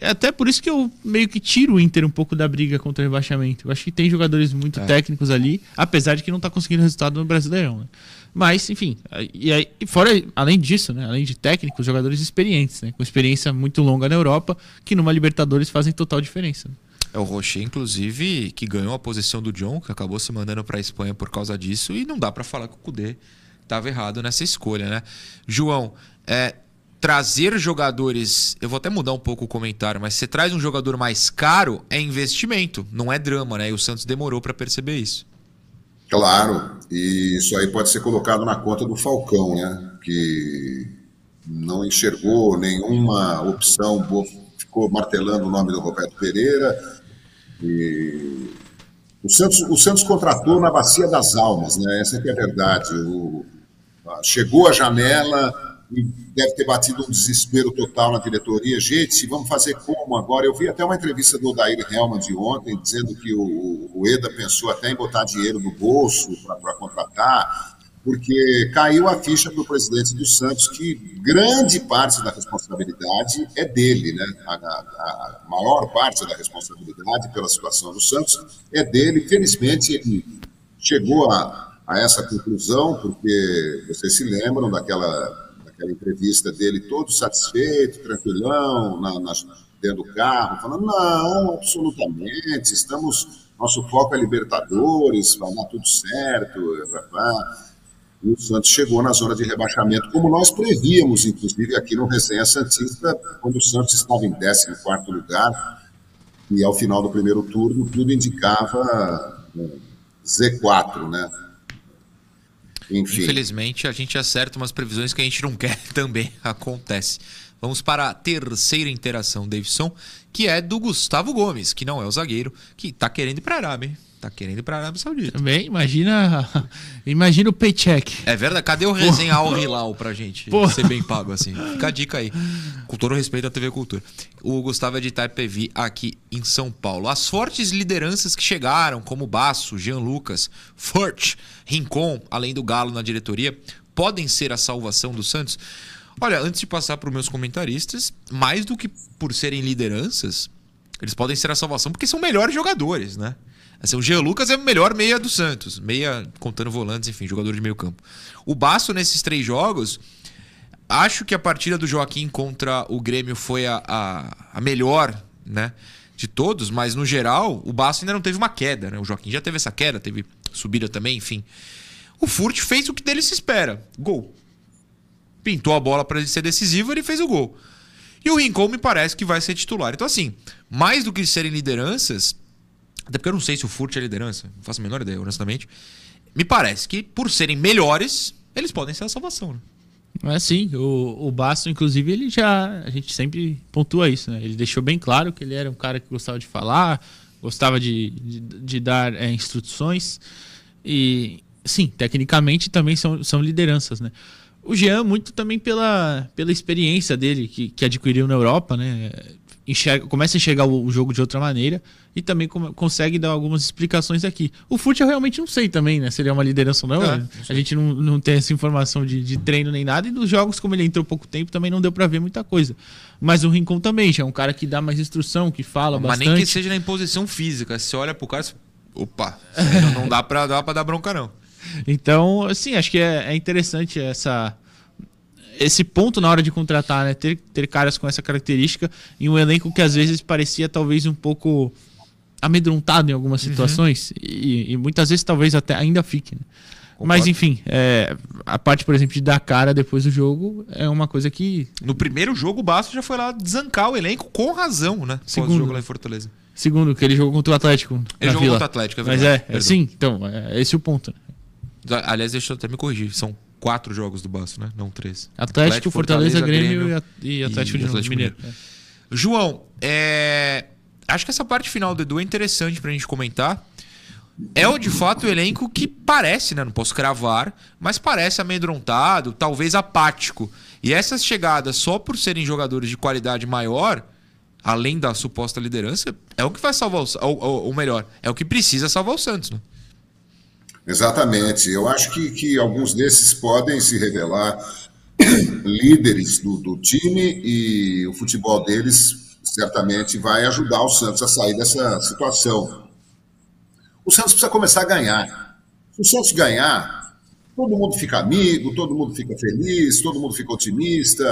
C: É até por isso que eu meio que tiro o Inter um pouco da briga contra o rebaixamento. Eu acho que tem jogadores muito é. técnicos ali, apesar de que não está conseguindo resultado no Brasileirão. Né? Mas, enfim, e aí, fora, além disso, né, além de técnicos, jogadores experientes, né, com experiência muito longa na Europa, que numa Libertadores fazem total diferença. Né?
A: É o Rocher, inclusive, que ganhou a posição do John, que acabou se mandando para a Espanha por causa disso, e não dá para falar que o Cudê estava errado nessa escolha, né? João, é, trazer jogadores. Eu vou até mudar um pouco o comentário, mas você traz um jogador mais caro é investimento, não é drama, né? E o Santos demorou para perceber isso.
B: Claro, e isso aí pode ser colocado na conta do Falcão, né? Que não enxergou nenhuma opção, ficou martelando o nome do Roberto Pereira. E o Santos, o Santos contratou na bacia das almas, né? Essa é, a verdade. O, chegou a janela, deve ter batido um desespero total na diretoria. Gente, vamos fazer como agora? Eu vi até uma entrevista do Odair Helman de ontem, dizendo que o, o EDA pensou até em botar dinheiro no bolso para contratar, porque caiu a ficha para o presidente do Santos que grande parte da responsabilidade é dele, né? A, a, a, maior parte da responsabilidade pela situação do Santos é dele. Felizmente, ele chegou a, a essa conclusão, porque vocês se lembram daquela aquela entrevista dele todo satisfeito, tranquilão, na, na, dentro do carro, falando, não, absolutamente, estamos, nosso foco é Libertadores, vai dar tudo certo, e o Santos chegou na zona de rebaixamento, como nós prevíamos, inclusive aqui no Resenha Santista, quando o Santos estava em 14º lugar, e ao final do primeiro turno tudo indicava né, Z4, né?
A: Enfim. Infelizmente, a gente acerta umas previsões que a gente não quer também. Acontece. Vamos para a terceira interação, Davidson, que é do Gustavo Gomes, que não é o zagueiro, que está querendo ir para Arábia. Tá querendo ir para a Arábia Saudita.
C: Também, imagina, imagina o paycheck.
A: É verdade. Cadê o resenha Al Hilal pra gente Porra. ser bem pago assim? Fica a dica aí. Com todo respeito à TV Cultura. O Gustavo é de Itapevi, aqui em São Paulo. As fortes lideranças que chegaram, como Baço, Jean Lucas, Forte, Rincon, além do Galo na diretoria, podem ser a salvação do Santos? Olha, antes de passar para os meus comentaristas, mais do que por serem lideranças, eles podem ser a salvação porque são melhores jogadores, né? Assim, o Jean Lucas é o melhor meia do Santos. Meia, contando volantes, enfim, jogador de meio campo. O Basso, nesses três jogos, acho que a partida do Joaquim contra o Grêmio foi a, a, a melhor, né? De todos, mas no geral, o Basso ainda não teve uma queda, né? O Joaquim já teve essa queda, teve subida também, enfim. O Furt fez o que dele se espera: gol. Pintou a bola para ele ser decisivo, ele fez o gol. E o Rincon me parece que vai ser titular. Então, assim, mais do que serem lideranças, até porque eu não sei se o Furt é liderança, não faço a menor ideia, honestamente. Me parece que, por serem melhores, eles podem ser a salvação.
C: Né? É sim, o, o Basto, inclusive, ele já. A gente sempre pontua isso, né? Ele deixou bem claro que ele era um cara que gostava de falar, gostava de, de, de dar é, instruções. E, sim, tecnicamente também são, são lideranças, né? O Jean, muito também pela, pela experiência dele que, que adquiriu na Europa, né? Enxerga, começa a enxergar o, jogo de outra maneira e também com, consegue dar algumas explicações aqui. O Furt eu realmente não sei também, né? Se ele é uma liderança ou não. É, a gente não, não tem essa informação de, de, treino nem nada. E dos jogos, como ele entrou pouco tempo, também não deu para ver muita coisa. Mas o Rincon também já é um cara que dá mais instrução, que fala Mas bastante.
A: Mas nem que seja na imposição física. Se olha pro cara, opa, não dá pra, dá pra dar bronca não.
C: Então, assim, acho que é, é interessante essa esse ponto na hora de contratar, né? Ter, ter caras com essa característica em um elenco que às vezes parecia talvez um pouco amedrontado em algumas uhum. situações uhum. e, e, muitas vezes talvez até ainda fique. Né? Mas enfim, é, a parte, por exemplo, de dar cara depois do jogo é uma coisa que.
A: No primeiro jogo, o Basto já foi lá desancar o elenco com razão, né?
C: Segundo jogo lá em Fortaleza. Segundo, que ele jogou contra o Atlético.
A: Ele jogou Vila. contra o Atlético, é verdade.
C: Mas é, é sim, então, é, esse é o ponto. Né?
A: Aliás, deixa eu até me corrigir. São quatro jogos do Baço, né? Não três.
C: Atlético, Atlético Fortaleza, Fortaleza, Grêmio, Grêmio e Atlético, e Atlético Mineiro. Mineiro.
A: É. João, é... acho que essa parte final do Edu é interessante pra gente comentar. É o de fato o elenco que parece, né? Não posso cravar, mas parece amedrontado, talvez apático. E essas chegadas, só por serem jogadores de qualidade maior, além da suposta liderança, é o que vai salvar o. Ou, ou melhor, é o que precisa salvar o Santos, né?
B: Exatamente. Eu acho que, que alguns desses podem se revelar líderes do, do time e o futebol deles certamente vai ajudar o Santos a sair dessa situação. O Santos precisa começar a ganhar. Se o Santos ganhar, todo mundo fica amigo, todo mundo fica feliz, todo mundo fica otimista,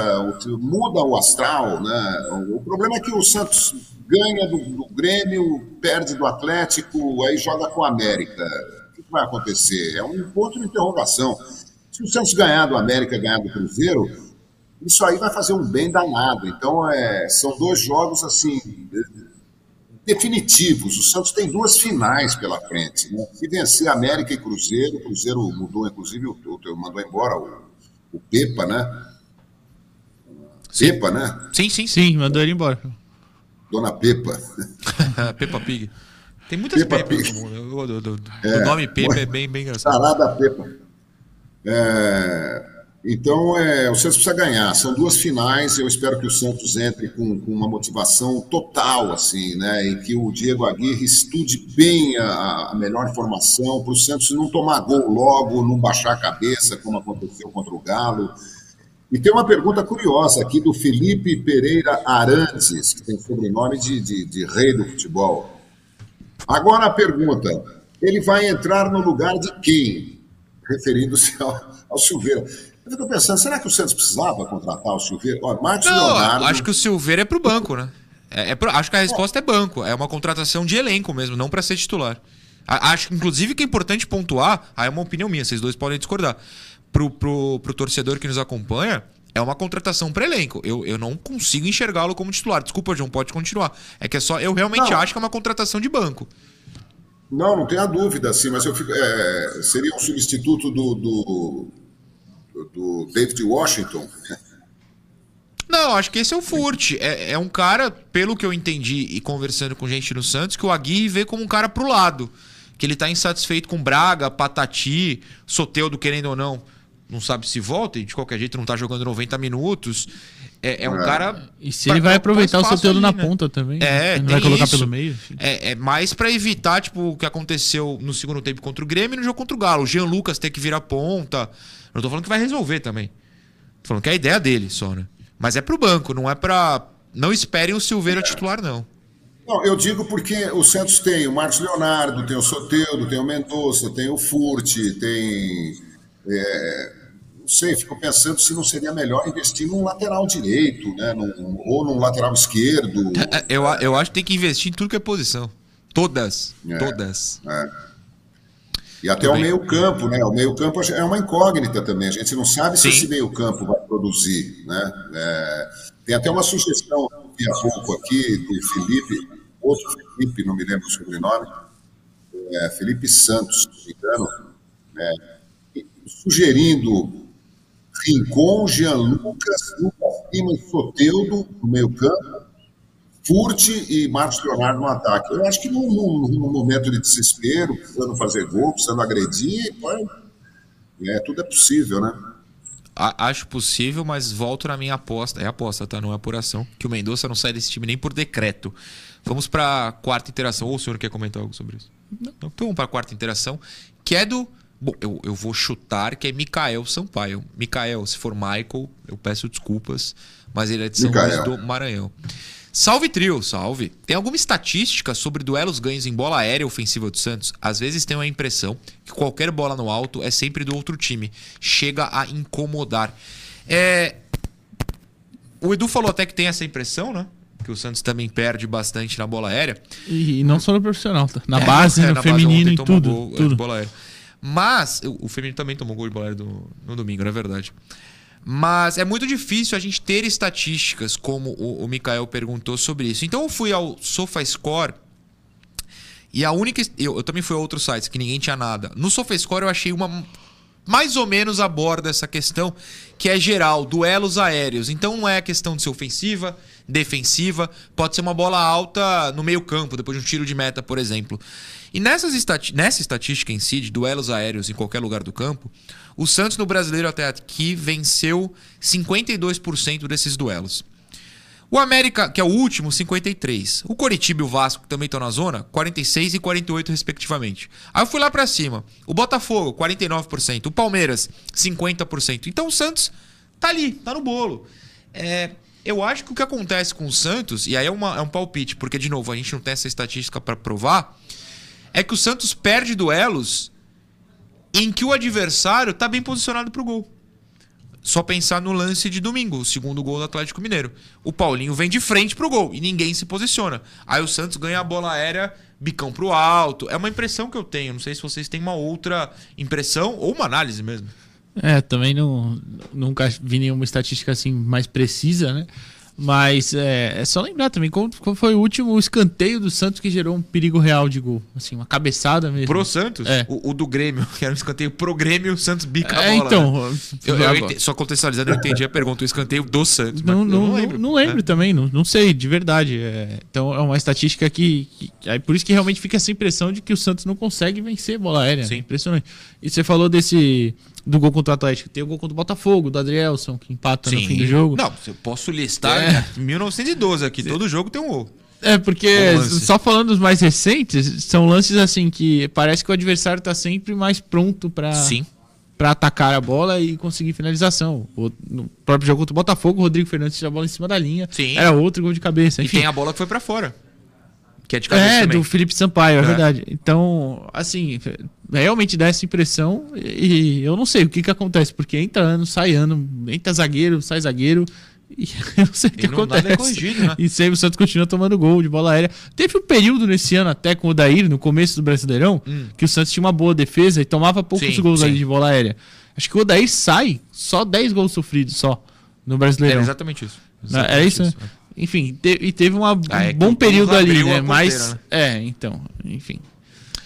B: muda o astral. Né? O problema é que o Santos ganha do, do Grêmio, perde do Atlético, aí joga com a América que vai acontecer? É um ponto de interrogação. Se o Santos ganhar do América, ganhar do Cruzeiro, isso aí vai fazer um bem danado. Então, é, são dois jogos assim definitivos. O Santos tem duas finais pela frente. Né? Se vencer América e Cruzeiro, o Cruzeiro mudou, inclusive, o, o, mandou embora o, o Pepa, né?
A: Sim.
B: Pepa, né?
C: Sim, sim, sim, mandou ele embora.
B: Dona Pepa.
A: Pepa Pig. Tem muitas Pepa Pepas. O, o, é, o nome Pepa é bem, bem engraçado.
B: Salada Pepa. É, então, é, o Santos precisa ganhar. São duas finais. Eu espero que o Santos entre com, com uma motivação total, assim, né? E que o Diego Aguirre estude bem a, a melhor formação para o Santos não tomar gol logo, não baixar a cabeça, como aconteceu contra o Galo. E tem uma pergunta curiosa aqui do Felipe Pereira Arantes, que tem sobrenome de, de, de rei do futebol. Agora a pergunta: ele vai entrar no lugar de quem? Referindo-se ao, ao Silveira. Eu fico pensando, será que o Santos precisava contratar o Silveira? Ó, Marcos Não, Leonardo...
A: acho que o Silveira é para o banco, né? É, é pro, acho que a resposta é. é banco. É uma contratação de elenco mesmo, não para ser titular. Acho, inclusive, que é importante pontuar, aí é uma opinião minha, vocês dois podem discordar. Pro, pro, pro torcedor que nos acompanha, é uma contratação para elenco. Eu, eu não consigo enxergá-lo como titular. Desculpa, João, pode continuar. É que é só. Eu realmente não. acho que é uma contratação de banco.
B: Não, não tenha dúvida, sim, mas eu fico, é, seria um substituto do, do, do David Washington.
A: Não, acho que esse é o Furt. É, é, um cara, pelo que eu entendi e conversando com gente no Santos, que o Aguirre vê como um cara pro lado. Que ele tá insatisfeito com Braga, Patati, Soteudo, querendo ou não não sabe se volta e de qualquer jeito não tá jogando 90 minutos. É, é um é. cara.
C: E se ele vai aproveitar o seu na né? ponta também.
A: É,
C: né? vai colocar isso. pelo meio.
A: É, é mais para evitar, tipo, o que aconteceu no segundo tempo contra o Grêmio e no jogo contra o Galo. O Jean Lucas ter que virar ponta. Não tô falando que vai resolver também. Tô falando que é a ideia dele só, né? Mas é pro banco, não é pra. Não esperem o Silveira titular, não.
B: Não, eu digo porque o Santos tem o Marcos Leonardo, tem o Soteudo, tem o Mendonça, tem o Furti, tem. É, sei, fico pensando se não seria melhor investir num lateral direito, né? Num, ou num lateral esquerdo.
A: Eu, eu acho que tem que investir em tudo que é posição. Todas. É, todas.
B: É. E até Tudo o meio-campo, né? O meio-campo é uma incógnita também. A gente não sabe Sim. se esse meio-campo vai produzir, né? É, tem até uma sugestão há pouco aqui do Felipe outro Felipe, não me lembro o sobrenome, é, Felipe Santos, se não me engano, é, sugerindo Rincon, Jean Lucas, Lucas Soteudo no meio campo, Furte e Marcos Leonardo no ataque. Eu acho que num, num, num, momento de desespero, precisando fazer gol, precisando agredir, é, tudo é possível, né?
A: Acho possível, mas volto na minha aposta. É aposta, tá? Não é apuração. Que o Mendonça não sai desse time nem por decreto. Vamos para quarta interação. Ou o senhor quer comentar algo sobre isso? Não. Então vamos para a quarta interação, que é do. Bom, eu, eu vou chutar que é Mikael Sampaio. Mikael, se for Michael, eu peço desculpas, mas ele é de São Luís do Maranhão. Salve trio, salve. Tem alguma estatística sobre duelos ganhos em bola aérea ofensiva do Santos? Às vezes tenho a impressão que qualquer bola no alto é sempre do outro time. Chega a incomodar. É... O Edu falou até que tem essa impressão, né? que o Santos também perde bastante na bola aérea.
C: E, e não só no profissional, tá? Na é, base, é, no na feminino, base, em tudo. Gol, tudo.
A: bola aérea. Mas, o, o também tomou gol de bola do, no domingo, não é verdade? Mas é muito difícil a gente ter estatísticas, como o, o Mikael perguntou sobre isso. Então eu fui ao SofaScore e a única. Eu, eu também fui a outros sites que ninguém tinha nada. No SofaScore eu achei uma. Mais ou menos aborda essa questão que é geral, duelos aéreos. Então não é questão de ser ofensiva, defensiva, pode ser uma bola alta no meio-campo, depois de um tiro de meta, por exemplo. E nessas estati nessa estatística em si, de duelos aéreos em qualquer lugar do campo, o Santos no brasileiro até aqui venceu 52% desses duelos. O América, que é o último, 53. O Coritiba e o Vasco, que também estão na zona, 46 e 48 respectivamente. Aí eu fui lá para cima. O Botafogo, 49%. O Palmeiras, 50%. Então o Santos tá ali, tá no bolo. É, eu acho que o que acontece com o Santos, e aí é, uma, é um palpite, porque de novo a gente não tem essa estatística para provar, é que o Santos perde duelos em que o adversário está bem posicionado para o gol. Só pensar no lance de domingo, o segundo gol do Atlético Mineiro. O Paulinho vem de frente pro gol e ninguém se posiciona. Aí o Santos ganha a bola aérea, bicão pro alto. É uma impressão que eu tenho. Não sei se vocês têm uma outra impressão ou uma análise mesmo.
C: É, também não, nunca vi nenhuma estatística assim mais precisa, né? Mas é, é, só lembrar também qual, qual, foi o último escanteio do Santos que gerou um perigo real de gol. Assim, uma cabeçada mesmo.
A: Pro Santos? É. O, o, do Grêmio, que era um escanteio pro Grêmio, o Santos bica
C: é,
A: a bola.
C: Então,
A: né? eu, eu entendi, só contextualizando, eu entendi a pergunta. O escanteio do Santos.
C: Não, não, não, lembro. Não, lembro né? também, não, não sei, de verdade. É, então é uma estatística que, que. por isso que realmente fica essa impressão de que o Santos não consegue vencer bola aérea. Sim. Impressionante. E você falou desse do gol contra o Atlético. Tem o gol contra o Botafogo, do Adrielson, que empata Sim. no fim do jogo.
A: Não, eu posso listar é. 1912 aqui. Sim. Todo jogo tem um gol.
C: É, porque só falando dos mais recentes, são lances assim que parece que o adversário tá sempre mais pronto para para atacar a bola e conseguir finalização. O, no próprio jogo contra o Botafogo, o Rodrigo Fernandes tinha a bola em cima da linha. Sim. Era outro gol de cabeça.
A: Enfim. E tem a bola que foi para fora.
C: Que é de cabeça É, também. do Felipe Sampaio, é, é verdade. Então, assim, realmente dá essa impressão e eu não sei o que que acontece, porque entra ano, sai ano, entra zagueiro, sai zagueiro. E eu não sei o que acontece. É corrigido, né? E sempre o Santos continua tomando gol de bola aérea. Teve um período nesse ano, até com o Daír, no começo do Brasileirão, hum. que o Santos tinha uma boa defesa e tomava poucos sim, gols sim. ali de bola aérea. Acho que o Odair sai, só 10 gols sofridos só no Brasileirão.
A: É exatamente isso.
C: Exatamente é isso, isso né? Enfim, te, e teve uma, ah, é um bom período ali, né? Mas. Né? É, então, enfim.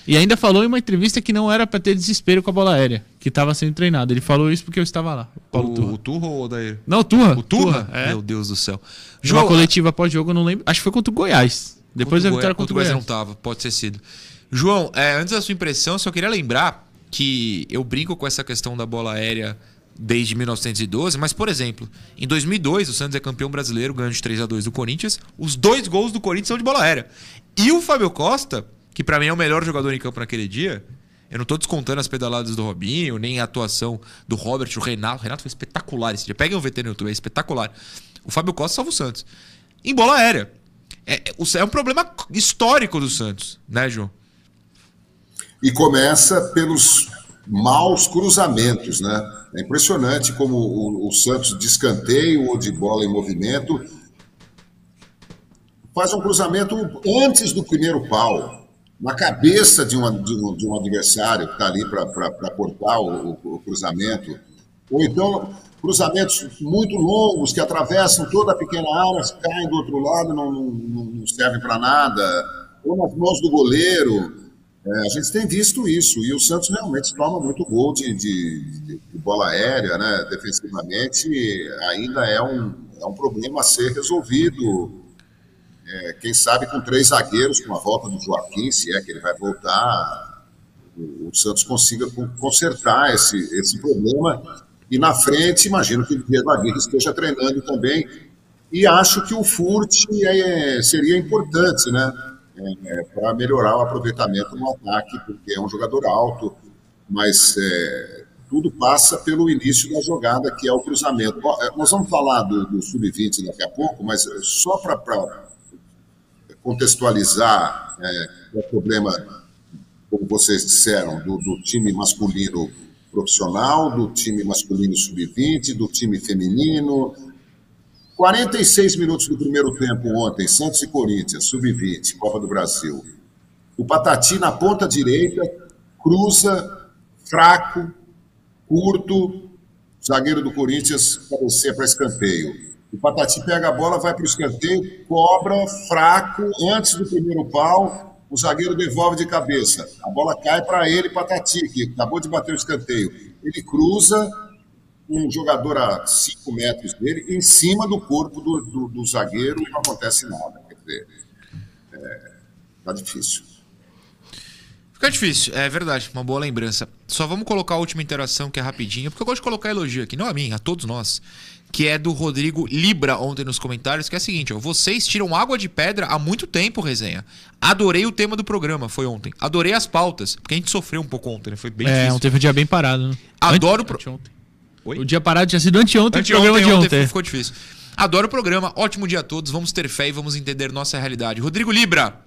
C: E ainda falou em uma entrevista que não era para ter desespero com a bola aérea, que estava sendo treinado. Ele falou isso porque eu estava lá.
A: O, Turra. o Turra ou o Odair?
C: Não, o Turra.
A: O Turra? Turra é. Meu Deus do céu.
C: De uma coletiva pós-jogo, eu não lembro. Acho que foi contra o Goiás. Depois da vitória contra o Goiás.
A: não tava, pode ter sido. João, é, antes da sua impressão, só queria lembrar que eu brinco com essa questão da bola aérea desde 1912, mas, por exemplo, em 2002 o Santos é campeão brasileiro, ganhando de 3 a 2 do Corinthians. Os dois gols do Corinthians são de bola aérea. E o Fábio Costa que para mim é o melhor jogador em campo naquele dia. Eu não tô descontando as pedaladas do Robinho, nem a atuação do Robert, o Renato. O Renato foi espetacular esse dia. Peguem o VT no YouTube, é espetacular. O Fábio Costa salva o Santos. Em bola aérea. É, é, é um problema histórico do Santos, né, João?
B: E começa pelos maus cruzamentos, né? É impressionante como o, o Santos de escanteio ou de bola em movimento faz um cruzamento antes do primeiro pau, na cabeça de, uma, de, um, de um adversário que está ali para cortar o, o, o cruzamento. Ou então cruzamentos muito longos que atravessam toda a pequena área, caem do outro lado, não, não, não servem para nada, ou nas mãos do goleiro. É, a gente tem visto isso, e o Santos realmente toma muito gol de, de, de bola aérea, né? defensivamente, ainda é um, é um problema a ser resolvido. É, quem sabe com três zagueiros, com a volta do Joaquim, se é que ele vai voltar, o, o Santos consiga consertar esse, esse problema e na frente, imagino que o Diego Aguirre esteja treinando também. E acho que o Furt é, seria importante, né? É, para melhorar o aproveitamento no ataque, porque é um jogador alto, mas é, tudo passa pelo início da jogada, que é o cruzamento. É, nós vamos falar do, do sub-20 daqui a pouco, mas só para contextualizar é, o problema, como vocês disseram, do, do time masculino profissional, do time masculino sub-20, do time feminino. 46 minutos do primeiro tempo ontem, Santos e Corinthians, sub-20, Copa do Brasil. O Patati na ponta direita, cruza, fraco, curto, zagueiro do Corinthians cabeceia para escanteio. O Patati pega a bola, vai para o escanteio, cobra, fraco, antes do primeiro pau, o zagueiro devolve de cabeça. A bola cai para ele, Patati, que acabou de bater o escanteio. Ele cruza um jogador a 5 metros dele em cima do corpo do, do, do, zagueiro e não acontece nada. Quer dizer, é, tá difícil.
A: Fica difícil, é verdade, uma boa lembrança. Só vamos colocar a última interação que é rapidinho, porque eu gosto de colocar elogio aqui, não a mim, a todos nós que é do Rodrigo Libra ontem nos comentários, que é o seguinte, ó, vocês tiram água de pedra há muito tempo, resenha. Adorei o tema do programa, foi ontem. Adorei as pautas, porque a gente sofreu um pouco ontem, né? Foi bem
C: é, difícil. ontem foi um dia bem parado, né?
A: Adoro o pro...
C: O dia parado tinha sido anteontem, anteontem o programa de ontem. ontem.
A: Ficou difícil. Adoro o programa, ótimo dia a todos, vamos ter fé e vamos entender nossa realidade. Rodrigo Libra,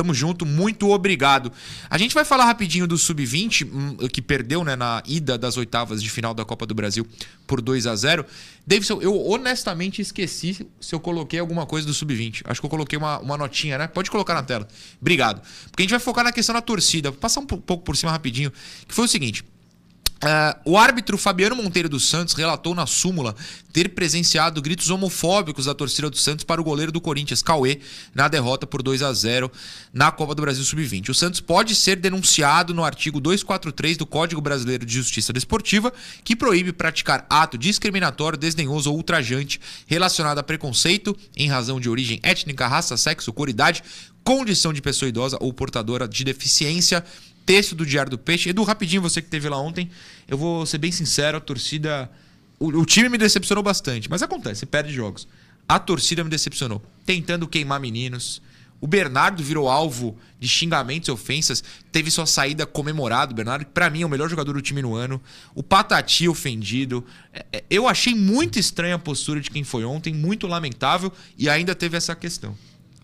A: Tamo junto, muito obrigado. A gente vai falar rapidinho do Sub-20, hum, que perdeu né, na ida das oitavas de final da Copa do Brasil por 2 a 0 Davidson, eu honestamente esqueci se eu coloquei alguma coisa do Sub-20. Acho que eu coloquei uma, uma notinha, né? Pode colocar na tela. Obrigado. Porque a gente vai focar na questão da torcida. Vou passar um pouco por cima rapidinho. Que foi o seguinte. Uh, o árbitro Fabiano Monteiro dos Santos relatou na súmula ter presenciado gritos homofóbicos da torcida do Santos para o goleiro do Corinthians, Cauê, na derrota por 2 a 0 na Copa do Brasil Sub-20. O Santos pode ser denunciado no artigo 243 do Código Brasileiro de Justiça Desportiva, que proíbe praticar ato discriminatório, desdenhoso ou ultrajante relacionado a preconceito em razão de origem étnica, raça, sexo, cor, idade, condição de pessoa idosa ou portadora de deficiência texto do Diário do Peixe. Edu, rapidinho, você que teve lá ontem, eu vou ser bem sincero, a torcida. O, o time me decepcionou bastante, mas acontece, perde jogos. A torcida me decepcionou, tentando queimar meninos. O Bernardo virou alvo de xingamentos e ofensas, teve sua saída comemorada. O Bernardo, para mim, é o melhor jogador do time no ano. O Patati ofendido. É, é, eu achei muito estranha a postura de quem foi ontem, muito lamentável, e ainda teve essa questão.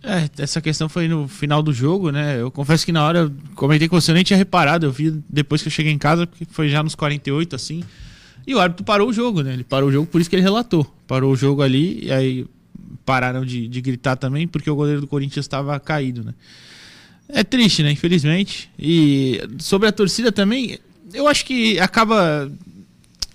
C: É, essa questão foi no final do jogo, né? Eu confesso que na hora eu comentei com você, eu nem tinha reparado. Eu vi depois que eu cheguei em casa, porque foi já nos 48, assim. E o árbitro parou o jogo, né? Ele parou o jogo, por isso que ele relatou. Parou o jogo ali, e aí pararam de, de gritar também, porque o goleiro do Corinthians estava caído, né? É triste, né? Infelizmente. E sobre a torcida também, eu acho que acaba.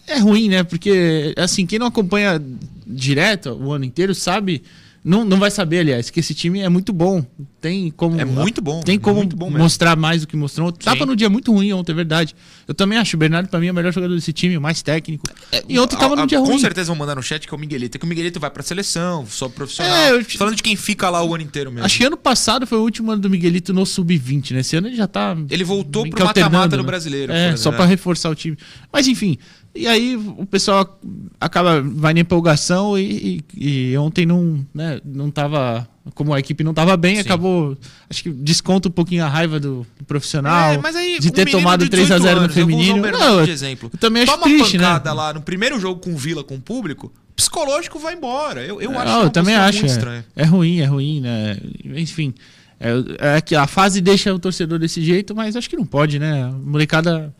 C: É ruim, né? Porque, assim, quem não acompanha direto o ano inteiro sabe não, não vai saber, aliás, que esse time é muito bom. Tem como.
A: É muito bom.
C: Tem
A: é
C: como bom mostrar mais do que mostrou. Tava no dia muito ruim ontem, é verdade. Eu também acho. O Bernardo, pra mim, é o melhor jogador desse time, o mais técnico. É, e ontem tava no dia
A: com
C: ruim.
A: Com certeza vão mandar no chat que é o Miguelito. Que o Miguelito vai pra seleção, só profissional. É, eu... Falando de quem fica lá o ano inteiro mesmo.
C: Acho que ano passado foi o último ano do Miguelito no Sub-20, né? Esse ano ele já tá.
A: Ele voltou pro mata-mata do né? brasileiro.
C: É, só pra reforçar o time. Mas enfim. E aí o pessoal acaba, vai na empolgação e, e, e ontem não, né, não tava, como a equipe não estava bem, Sim. acabou, acho que desconta um pouquinho a raiva do, do profissional é, aí, de ter tomado 3 a 0 no feminino.
A: Eu não, de exemplo. Eu também acho Toma triste, uma né? pancada né? lá no primeiro jogo com Vila com o público, psicológico vai embora. Eu, eu
C: Não,
A: acho
C: eu
A: uma
C: também acho. É, é ruim, é ruim, né? Enfim. É, é que a fase deixa o torcedor desse jeito, mas acho que não pode, né? A molecada.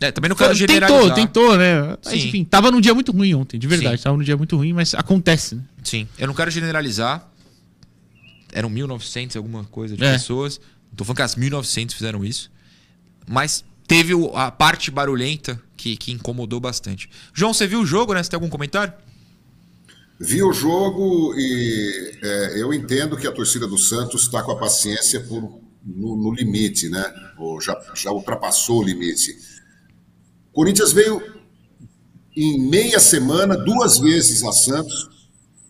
A: É, também não quero generalizar.
C: tentou, tentou, né? Mas,
A: Sim.
C: enfim, tava num dia muito ruim ontem, de verdade.
A: Sim.
C: Tava num dia muito ruim, mas acontece, né?
A: Sim, eu não quero generalizar. Eram 1.900 e alguma coisa de
C: É.
A: pessoas. Tô falando que as 1.900 fizeram isso. Mas teve a parte barulhenta que, que incomodou bastante. João, você viu o jogo, né? Você tem algum comentário?
B: Vi o jogo e é, eu entendo que a torcida do Santos está com a paciência por, no, no limite, né? Ou já, já ultrapassou o limite. Corinthians veio em meia semana, duas vezes a Santos,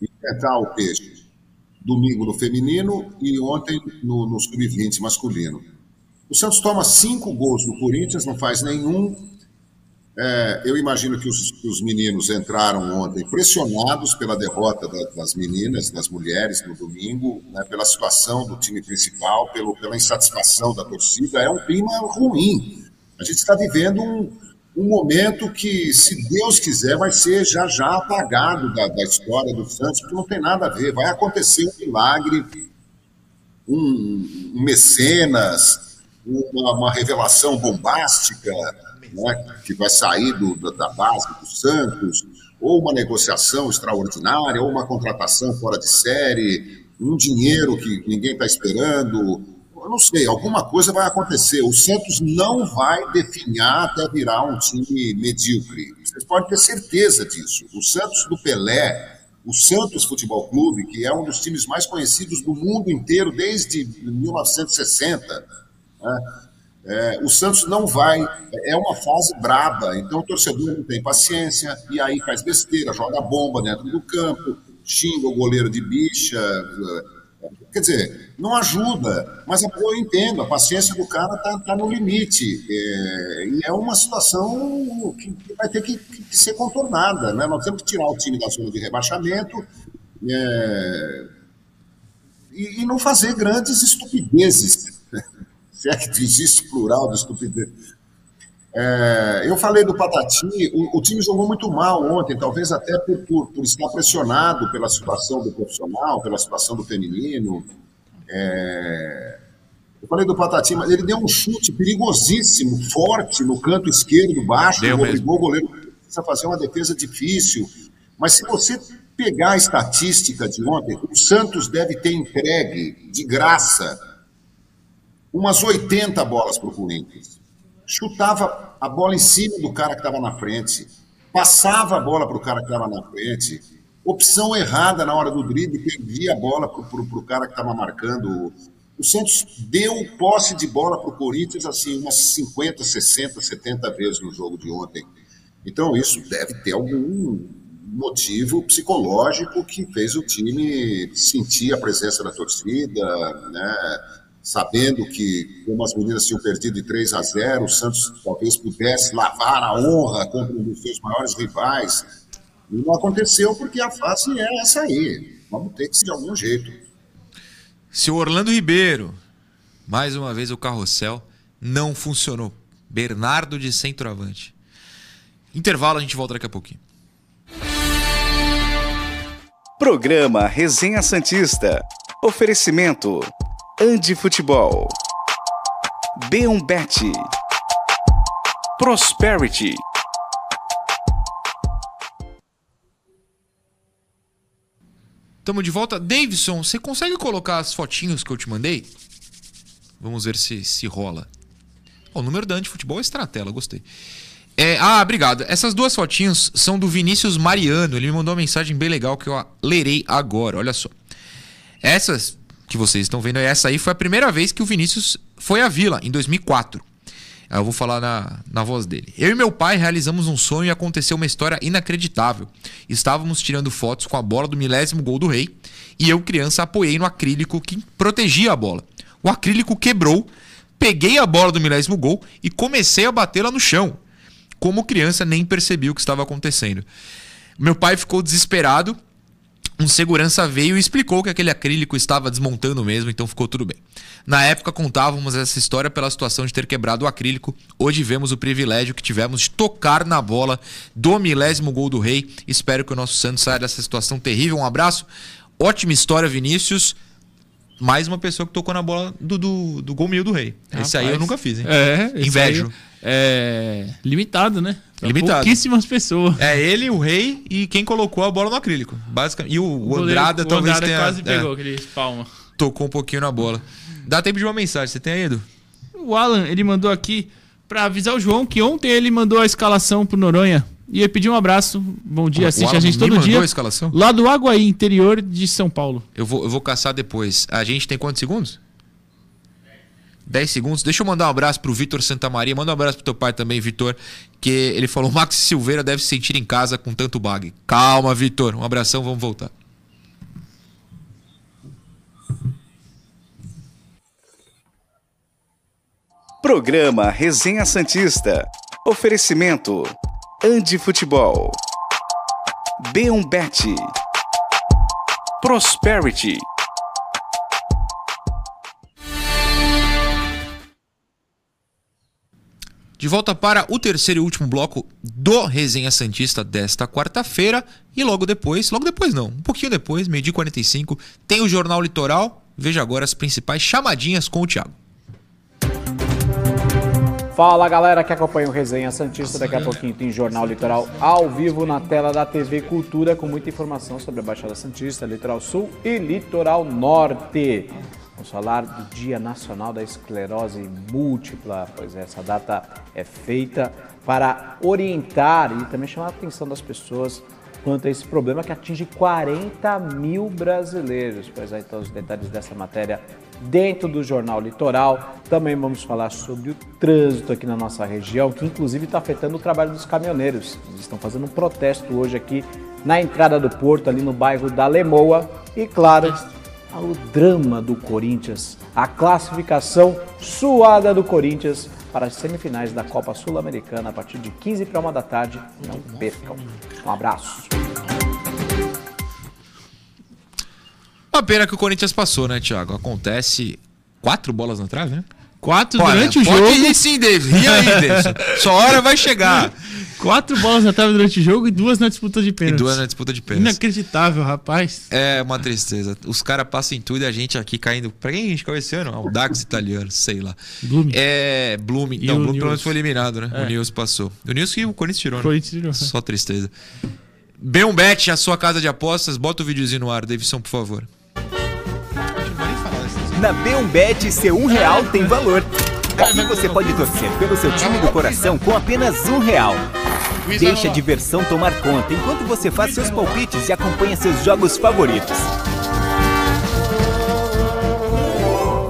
B: enfrentar o Peixe. Domingo no feminino e ontem no, no sub-20 masculino. O Santos toma cinco gols do Corinthians, não faz nenhum. É, eu imagino que os, os meninos entraram ontem pressionados pela derrota da- das meninas, das mulheres no domingo, né, pela situação do time principal, pelo, pela insatisfação da torcida. É um clima ruim. A gente está vivendo um, um momento que, se Deus quiser, vai ser já já apagado da, da história do Santos, porque não tem nada a ver. Vai acontecer um milagre, um, um mecenas, uma, uma revelação bombástica né, que vai sair do, da, base do Santos, ou uma negociação extraordinária, ou uma contratação fora de série, um dinheiro que ninguém está esperando. Eu não sei, alguma coisa vai acontecer. O Santos não vai definhar até virar um time medíocre. Vocês podem ter certeza disso. O Santos do Pelé, o Santos Futebol Clube, que é um dos times mais conhecidos do mundo inteiro desde 1960, né? É, o Santos não vai, é uma fase braba, então o torcedor não tem paciência e aí faz besteira, joga bomba dentro do campo, xinga o goleiro de bicha. Quer dizer, não ajuda, mas eu entendo, a paciência do cara está tá no limite. é, e é uma situação que que vai ter que, que ser contornada. Né? Nós temos que tirar o time da zona de rebaixamento é, e, e não fazer grandes estupidezes se é que existe plural de estupidez. É, eu falei do Patati, o, o, time jogou muito mal ontem, talvez até por, por, por, estar pressionado pela situação do profissional, pela situação do feminino. É, eu falei do Patati, mas ele deu um chute perigosíssimo, forte, no canto esquerdo, baixo,
A: Deu
B: obrigou o goleiro a fazer uma defesa difícil. Mas se você pegar a estatística de ontem, o Santos deve ter entregue de graça umas 80 bolas para o Corinthians. Chutava a bola em cima do cara que estava na frente, passava a bola para o cara que estava na frente, opção errada na hora do drible, perdia a bola para o cara que estava marcando. O Santos deu posse de bola para o Corinthians assim umas 50, 60, 70 vezes no jogo de ontem. Então isso deve ter algum motivo psicológico que fez o time sentir a presença da torcida, né? Sabendo que, como as meninas tinham perdido de 3 a 0, o Santos talvez pudesse lavar a honra contra um dos seus maiores rivais. E não aconteceu porque a fase é essa aí. Vamos ter que ser de algum jeito.
A: Seu Orlando Ribeiro, mais uma vez o carrossel não funcionou. Bernardo de centroavante. Intervalo, a gente volta daqui a pouquinho.
D: Programa Resenha Santista. Oferecimento Andi Futebol. B1Bet. Prosperity.
A: Tamo de volta. Davidson, você consegue colocar as fotinhos que eu te mandei? Vamos ver se, se rola. o número da Antifutebol está na tela, gostei. É, ah, obrigado. Essas duas fotinhos são do Vinícius Mariano. Ele me mandou uma mensagem bem legal que eu lerei agora. Olha só. Essas que vocês estão vendo, essa aí foi a primeira vez que o Vinícius foi à Vila, em 2004. Eu vou falar na, na voz dele. Eu e meu pai realizamos um sonho e aconteceu uma história inacreditável. Estávamos tirando fotos com a bola do milésimo gol do rei e eu, criança, apoiei no acrílico que protegia a bola. O acrílico quebrou, peguei a bola do milésimo gol e comecei a batê-la no chão. Como criança, nem percebi o que estava acontecendo. Meu pai ficou desesperado. Um segurança veio e explicou que aquele acrílico estava desmontando mesmo, então ficou tudo bem. Na época contávamos essa história pela situação de ter quebrado o acrílico. Hoje vemos o privilégio que tivemos de tocar na bola do milésimo gol do Rei. Espero que o nosso Santos saia dessa situação terrível. Um abraço. Ótima história, Vinícius. Mais uma pessoa que tocou na bola do, do, do gol mil do Rei. Esse aí eu
C: Rapaz.
A: nunca fiz, hein?
C: É,
A: Invejo.
C: aí É limitado, né? Pra
A: Limitado.
C: Pouquíssimas pessoas.
A: É ele, o Rei e quem colocou a bola no acrílico. Basicamente. E o, o
C: goleiro-
A: Andrada
C: o
A: talvez
C: Andrada
A: tenha.
C: quase
A: é,
C: pegou aquele palma.
A: tocou um pouquinho na bola. Dá tempo de uma mensagem. Você tem aí, Edu?
C: O Alan, ele mandou aqui pra avisar o João que ontem ele mandou a escalação pro Noronha. E ele pediu um abraço. Bom dia,
A: O
C: assiste
A: Alan
C: a gente todo
A: mandou
C: dia.
A: a escalação?
C: Lá do Aguaí, interior de São Paulo.
A: Eu vou, eu vou caçar depois. A gente tem quantos segundos? 10 segundos. Deixa eu mandar um abraço pro Vitor Santamaria. Manda um abraço pro teu pai também, Vitor. Que ele falou: Max Silveira deve se sentir em casa com tanto bag. Calma, Vitor. Um abração, vamos voltar.
D: Programa Resenha Santista. Oferecimento. Andi Futebol. B1Bet. Prosperity.
A: De volta para o terceiro e último bloco do Resenha Santista desta quarta-feira. E logo depois, logo depois não, um pouquinho depois, meio-dia e 45, tem o Jornal Litoral. Veja agora as principais chamadinhas com o Thiago.
E: Fala galera que acompanha o Resenha Santista. Daqui a pouquinho tem Jornal Litoral ao vivo na tela da TV Cultura com muita informação sobre a Baixada Santista, Litoral Sul e Litoral Norte. Vamos falar do Dia Nacional da Esclerose Múltipla, pois essa data é feita para orientar e também chamar a atenção das pessoas quanto a esse problema que atinge 40 mil brasileiros. Pois é, então os detalhes dessa matéria dentro do Jornal Litoral. Também vamos falar sobre o trânsito aqui na nossa região, que inclusive está afetando o trabalho dos caminhoneiros. Eles estão fazendo um protesto hoje aqui na entrada do porto, ali no bairro da Lemoa. E claro, o drama do Corinthians, a classificação suada do Corinthians para as semifinais da Copa Sul-Americana a partir de 15 para uma da tarde. Não percam. Um abraço.
A: Uma pena que o Corinthians passou, né, Thiago? Acontece quatro bolas na trave, né?
C: Quatro
A: Olha,
C: durante o
A: pode
C: jogo.
A: ir sim, David. E aí? Sua hora vai chegar.
C: Quatro bolas na trave durante o jogo e duas na disputa de
A: E
C: pênaltis.
A: duas na disputa de pênaltis.
C: Inacreditável, rapaz.
A: É uma tristeza. Os caras passam em tudo e a gente aqui caindo. Pra quem a gente caiu esse ano? Ah, O Dax italiano, sei lá.
C: Blume.
A: É. Bloom.
C: E
A: Não,
C: o
A: Bloom pelo menos foi eliminado, né?
C: É.
A: O Nils passou. O Nils que o Corinthians tirou, né?
C: Corinthians tirou.
A: Só tristeza. Bet, a sua casa de apostas. Bota o videozinho no ar, Davidson, por favor.
F: Na B1Bet, seu um real tem valor. Aqui você pode torcer pelo seu time do coração com apenas um real. Deixe a diversão tomar conta enquanto você faz seus palpites e acompanha seus jogos favoritos.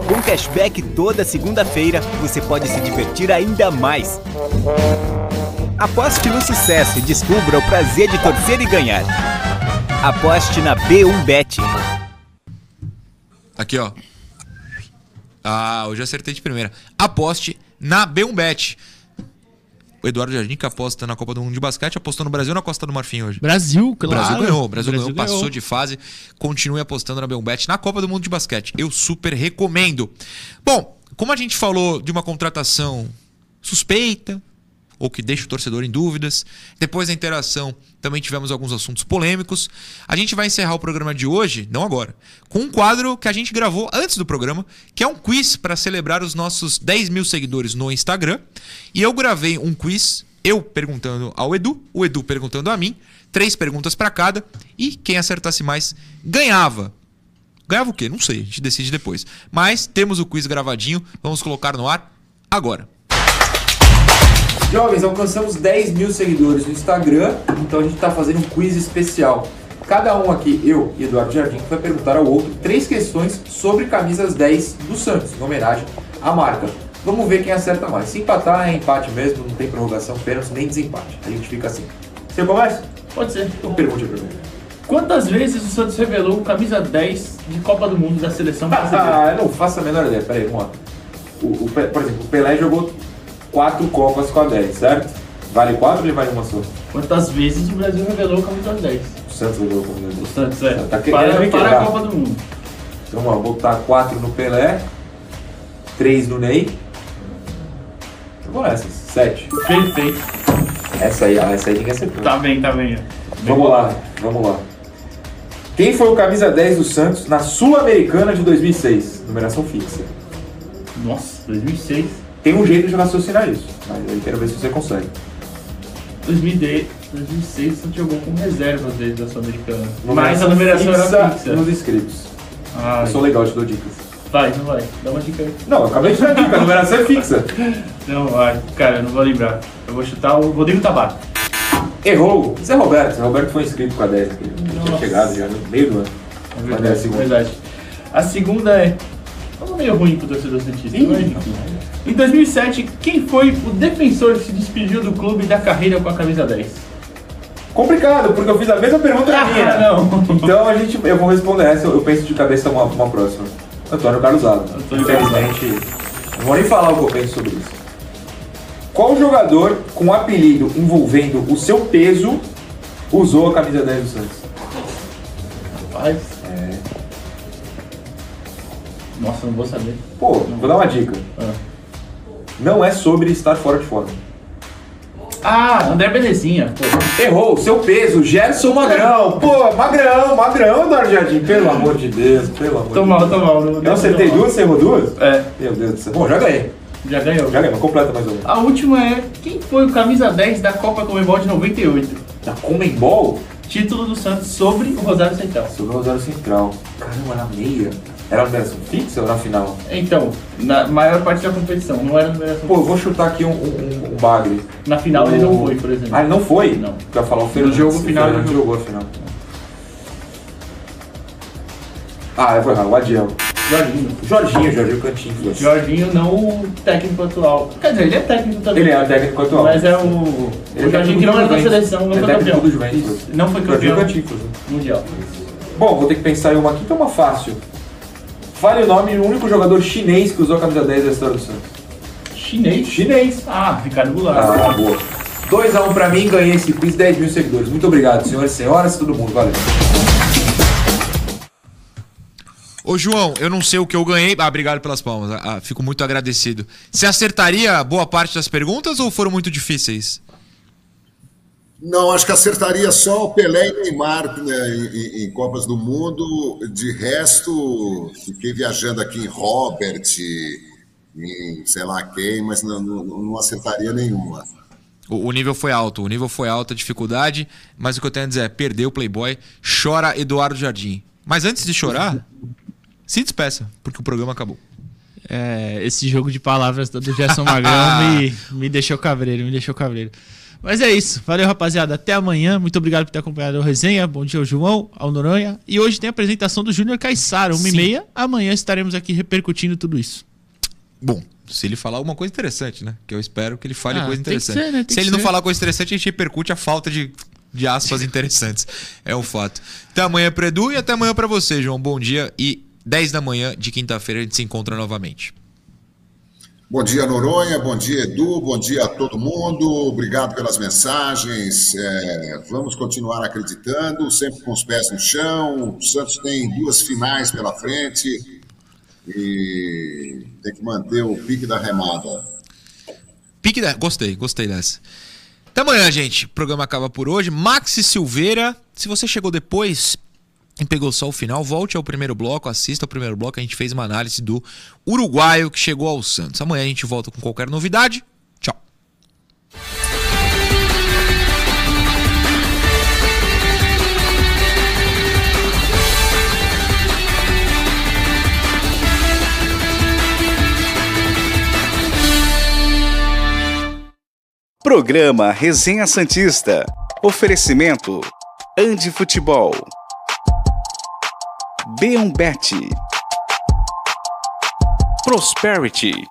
F: Com cashback toda segunda-feira, você pode se divertir ainda mais. Aposte no sucesso e descubra o prazer de torcer e ganhar. Aposte na B1Bet.
A: Aqui, ó. Ah, hoje acertei de primeira. Aposte na B1Bet. O Eduardo Jardim, que aposta na Copa do Mundo de Basquete, apostou no Brasil ou na Costa do Marfim hoje?
C: Brasil, claro.
A: Brasil ganhou, o Brasil, ganhou, passou de fase. Continue apostando na Belbet na Copa do Mundo de Basquete. Eu super recomendo. Bom, como a gente falou de uma contratação suspeita, ou que deixa o torcedor em dúvidas, depois da interação também tivemos alguns assuntos polêmicos. A gente vai encerrar o programa de hoje, não agora, com um quadro que a gente gravou antes do programa, que é um quiz para celebrar os nossos 10 mil seguidores no Instagram. E eu gravei um quiz, eu perguntando ao Edu, o Edu perguntando a mim, três perguntas para cada, e quem acertasse mais ganhava. Ganhava o quê? Não sei, a gente decide depois. Mas temos o quiz gravadinho, vamos colocar no ar agora.
G: Jovens, alcançamos 10 mil seguidores no Instagram, então a gente está fazendo um quiz especial. Cada um aqui, eu e Eduardo Jardim, vai perguntar ao outro três questões sobre camisas 10 do Santos, em homenagem à marca. Vamos ver quem acerta mais. Se empatar, é empate mesmo, não tem prorrogação, pênalti, nem desempate. A gente fica assim. Você começa?
H: Pode ser.
G: Então pergunte primeiro.
H: Quantas vezes o Santos revelou camisa 10 de Copa do Mundo da seleção brasileira?
G: Ah, eu não faço a menor ideia. Peraí, vamos lá. O, o por exemplo, o Pelé jogou quatro Copas com a 10, certo? Vale quatro ou ele vale uma só?
H: Quantas vezes o Brasil revelou camisa 10?
G: Não
A: Santos ganhou a camisa 10.
C: O Santos é.
A: Tá querendo
C: para,
A: me
C: para
A: quebrar.
C: a Copa do Mundo.
A: Então, ó, vou botar 4 no Pelé, 3 no Ney. Eu vou nessas, 7.
C: Perfeito.
A: Essa aí, ah, essa aí ninguém acertou.
C: Tá bem, tá bem.
A: Vamos lá, vamos lá. Quem foi o camisa 10 do Santos na Sul-Americana de 2006? Numeração fixa.
C: Nossa, 2006.
A: Tem um jeito de raciocinar isso, mas eu quero ver se você consegue.
C: 2010, 2006 você jogou com reserva desde da Sul-Americana. Mas
A: Numeração
C: a numeração era
A: fixa nos inscritos.
C: Ai,
A: Eu sou legal, te dou dicas.
C: vai, não vai. Dá uma dica aí.
A: Não, eu acabei de dar dica, a numeração é fixa.
C: Não, vai. Cara, eu não vou lembrar. Eu vou chutar o Rodrigo Tabaco.
A: Errou. Zé Roberto. Roberto foi inscrito com a 10 aqui. Ele tinha chegado já no meio do ano.
C: É
A: é a
C: verdade,
A: segunda.
C: verdade. A segunda é. É um meio ruim pro torcedor Santista, mas enfim. Em 2007, quem foi o defensor que se despediu do clube e da carreira com a camisa 10?
A: Complicado, porque eu fiz a mesma pergunta
C: Ah,
A: minha.
C: não.
A: Então a gente, eu vou responder essa, eu penso de cabeça uma, uma próxima. Antônio Carlos Alves. Infelizmente, não vou nem falar o que eu penso sobre isso. Qual jogador com apelido envolvendo o seu peso usou a camisa 10 do Santos?
C: Rapaz.
A: É.
C: Nossa, não vou saber.
A: Pô, vou dar uma dica.
C: Ah.
A: Não é sobre estar fora de forma.
C: Ah, André Benezinha. Pô.
A: Errou, seu peso, Gerson Magrão. Pô, Magrão, Magrão, Eduardo Jardim. Pelo amor de Deus, pelo amor
C: Tô
A: de
C: mal,
A: Deus.
C: tô mal. não-
A: Eu acertei
C: tô mal.
A: duas, você errou duas?
C: É,
A: Meu Deus do céu. Bom, já ganhei.
C: já ganhou.
A: Já ganhei, mas completa mais uma.
C: A última é quem foi o camisa 10 da Copa Comebol de 98?
A: Da Comembol?
C: Título do Santos sobre o Rosário Central.
A: Sobre o Rosário Central. Caramba, na meia. Era numeração fixa ou na final?
C: Então, na maior parte da competição, não era numeração.
A: Pô, eu vou chutar aqui um, um, um bagre.
C: Na final ele não foi, por exemplo.
A: Ah, ele não foi?
C: Não.
A: Pra falar o Fernandes.
C: jogo
A: O
C: final ele
A: jogou a final. Ah, eu vou errar. O Adiel.
C: Jorginho.
A: Jorginho, Jorginho Cantinho. Jorginho.
C: Jorginho não o técnico atual. Quer dizer, ele é técnico também.
A: Ele é técnico atual.
C: Mas é o.
A: Ele
C: o
A: é
C: Jorginho que não é da
A: Juventus.
C: seleção, não
A: é
C: foi campeão.
A: do Juventus.
C: Não foi
A: Jorginho
C: campeão
A: Cantinho.
C: mundial.
A: Bom, vou ter que pensar em uma aqui, então uma fácil. Fale o nome do único jogador chinês que usou a camisa 10 da história do Santos.
C: Chinês.
A: Chinês.
C: Ah, Ricardo Goulart.
A: Ah, boa. 2x1 pra mim, ganhei esse quiz, 10 mil seguidores. Muito obrigado, senhoras e senhoras, todo mundo. Valeu.
I: Ô, João, eu não sei o que eu ganhei. Ah, obrigado pelas palmas. Ah, fico muito agradecido. Você acertaria boa parte das perguntas ou foram muito difíceis?
B: Não, acho que acertaria só o Pelé e Neymar né, em, em Copas do Mundo. De resto, fiquei viajando aqui em Robert, em sei lá quem, mas não, não, não acertaria nenhuma.
I: O, o nível foi alto, o nível foi alto, a dificuldade. Mas o que eu tenho a dizer é: perdeu o Playboy, chora Eduardo Jardim. Mas antes de chorar, se despeça, porque o programa acabou.
J: É, esse jogo de palavras do Gerson Magrão me, me deixou cabreiro, me deixou cabreiro. Mas é isso. Valeu, rapaziada. Até amanhã. Muito obrigado por ter acompanhado a resenha. Bom dia ao João, ao Noronha. E hoje tem a apresentação do Júnior Caissara, 1h30. Amanhã estaremos aqui repercutindo tudo isso.
I: Bom, se ele falar alguma coisa interessante, né? Que eu espero que ele fale
J: Ah,
I: coisa interessante.
J: ser, né?
I: Se ele não
J: ser.
I: falar coisa interessante, a gente repercute a falta de, de aspas interessantes. É um fato. Até amanhã pro Edu e até amanhã pra você, João. Bom dia e 10 da manhã de quinta-feira a gente se encontra novamente.
B: Bom dia, Noronha. Bom dia, Edu. Bom dia a todo mundo. Obrigado pelas mensagens. É, vamos continuar acreditando, sempre com os pés no chão. O Santos tem duas finais pela frente e tem que manter o pique da remada.
I: Pique da... Gostei, gostei dessa. Até amanhã, gente. O programa acaba por hoje. Maxi Silveira, se você chegou depois e pegou só o final, volte ao primeiro bloco, assista ao primeiro bloco. A gente fez uma análise do uruguaio que chegou ao Santos. Amanhã a gente volta com qualquer novidade. Tchau.
D: Programa Resenha Santista. Oferecimento: Andi Futebol. B1Bet. Prosperity.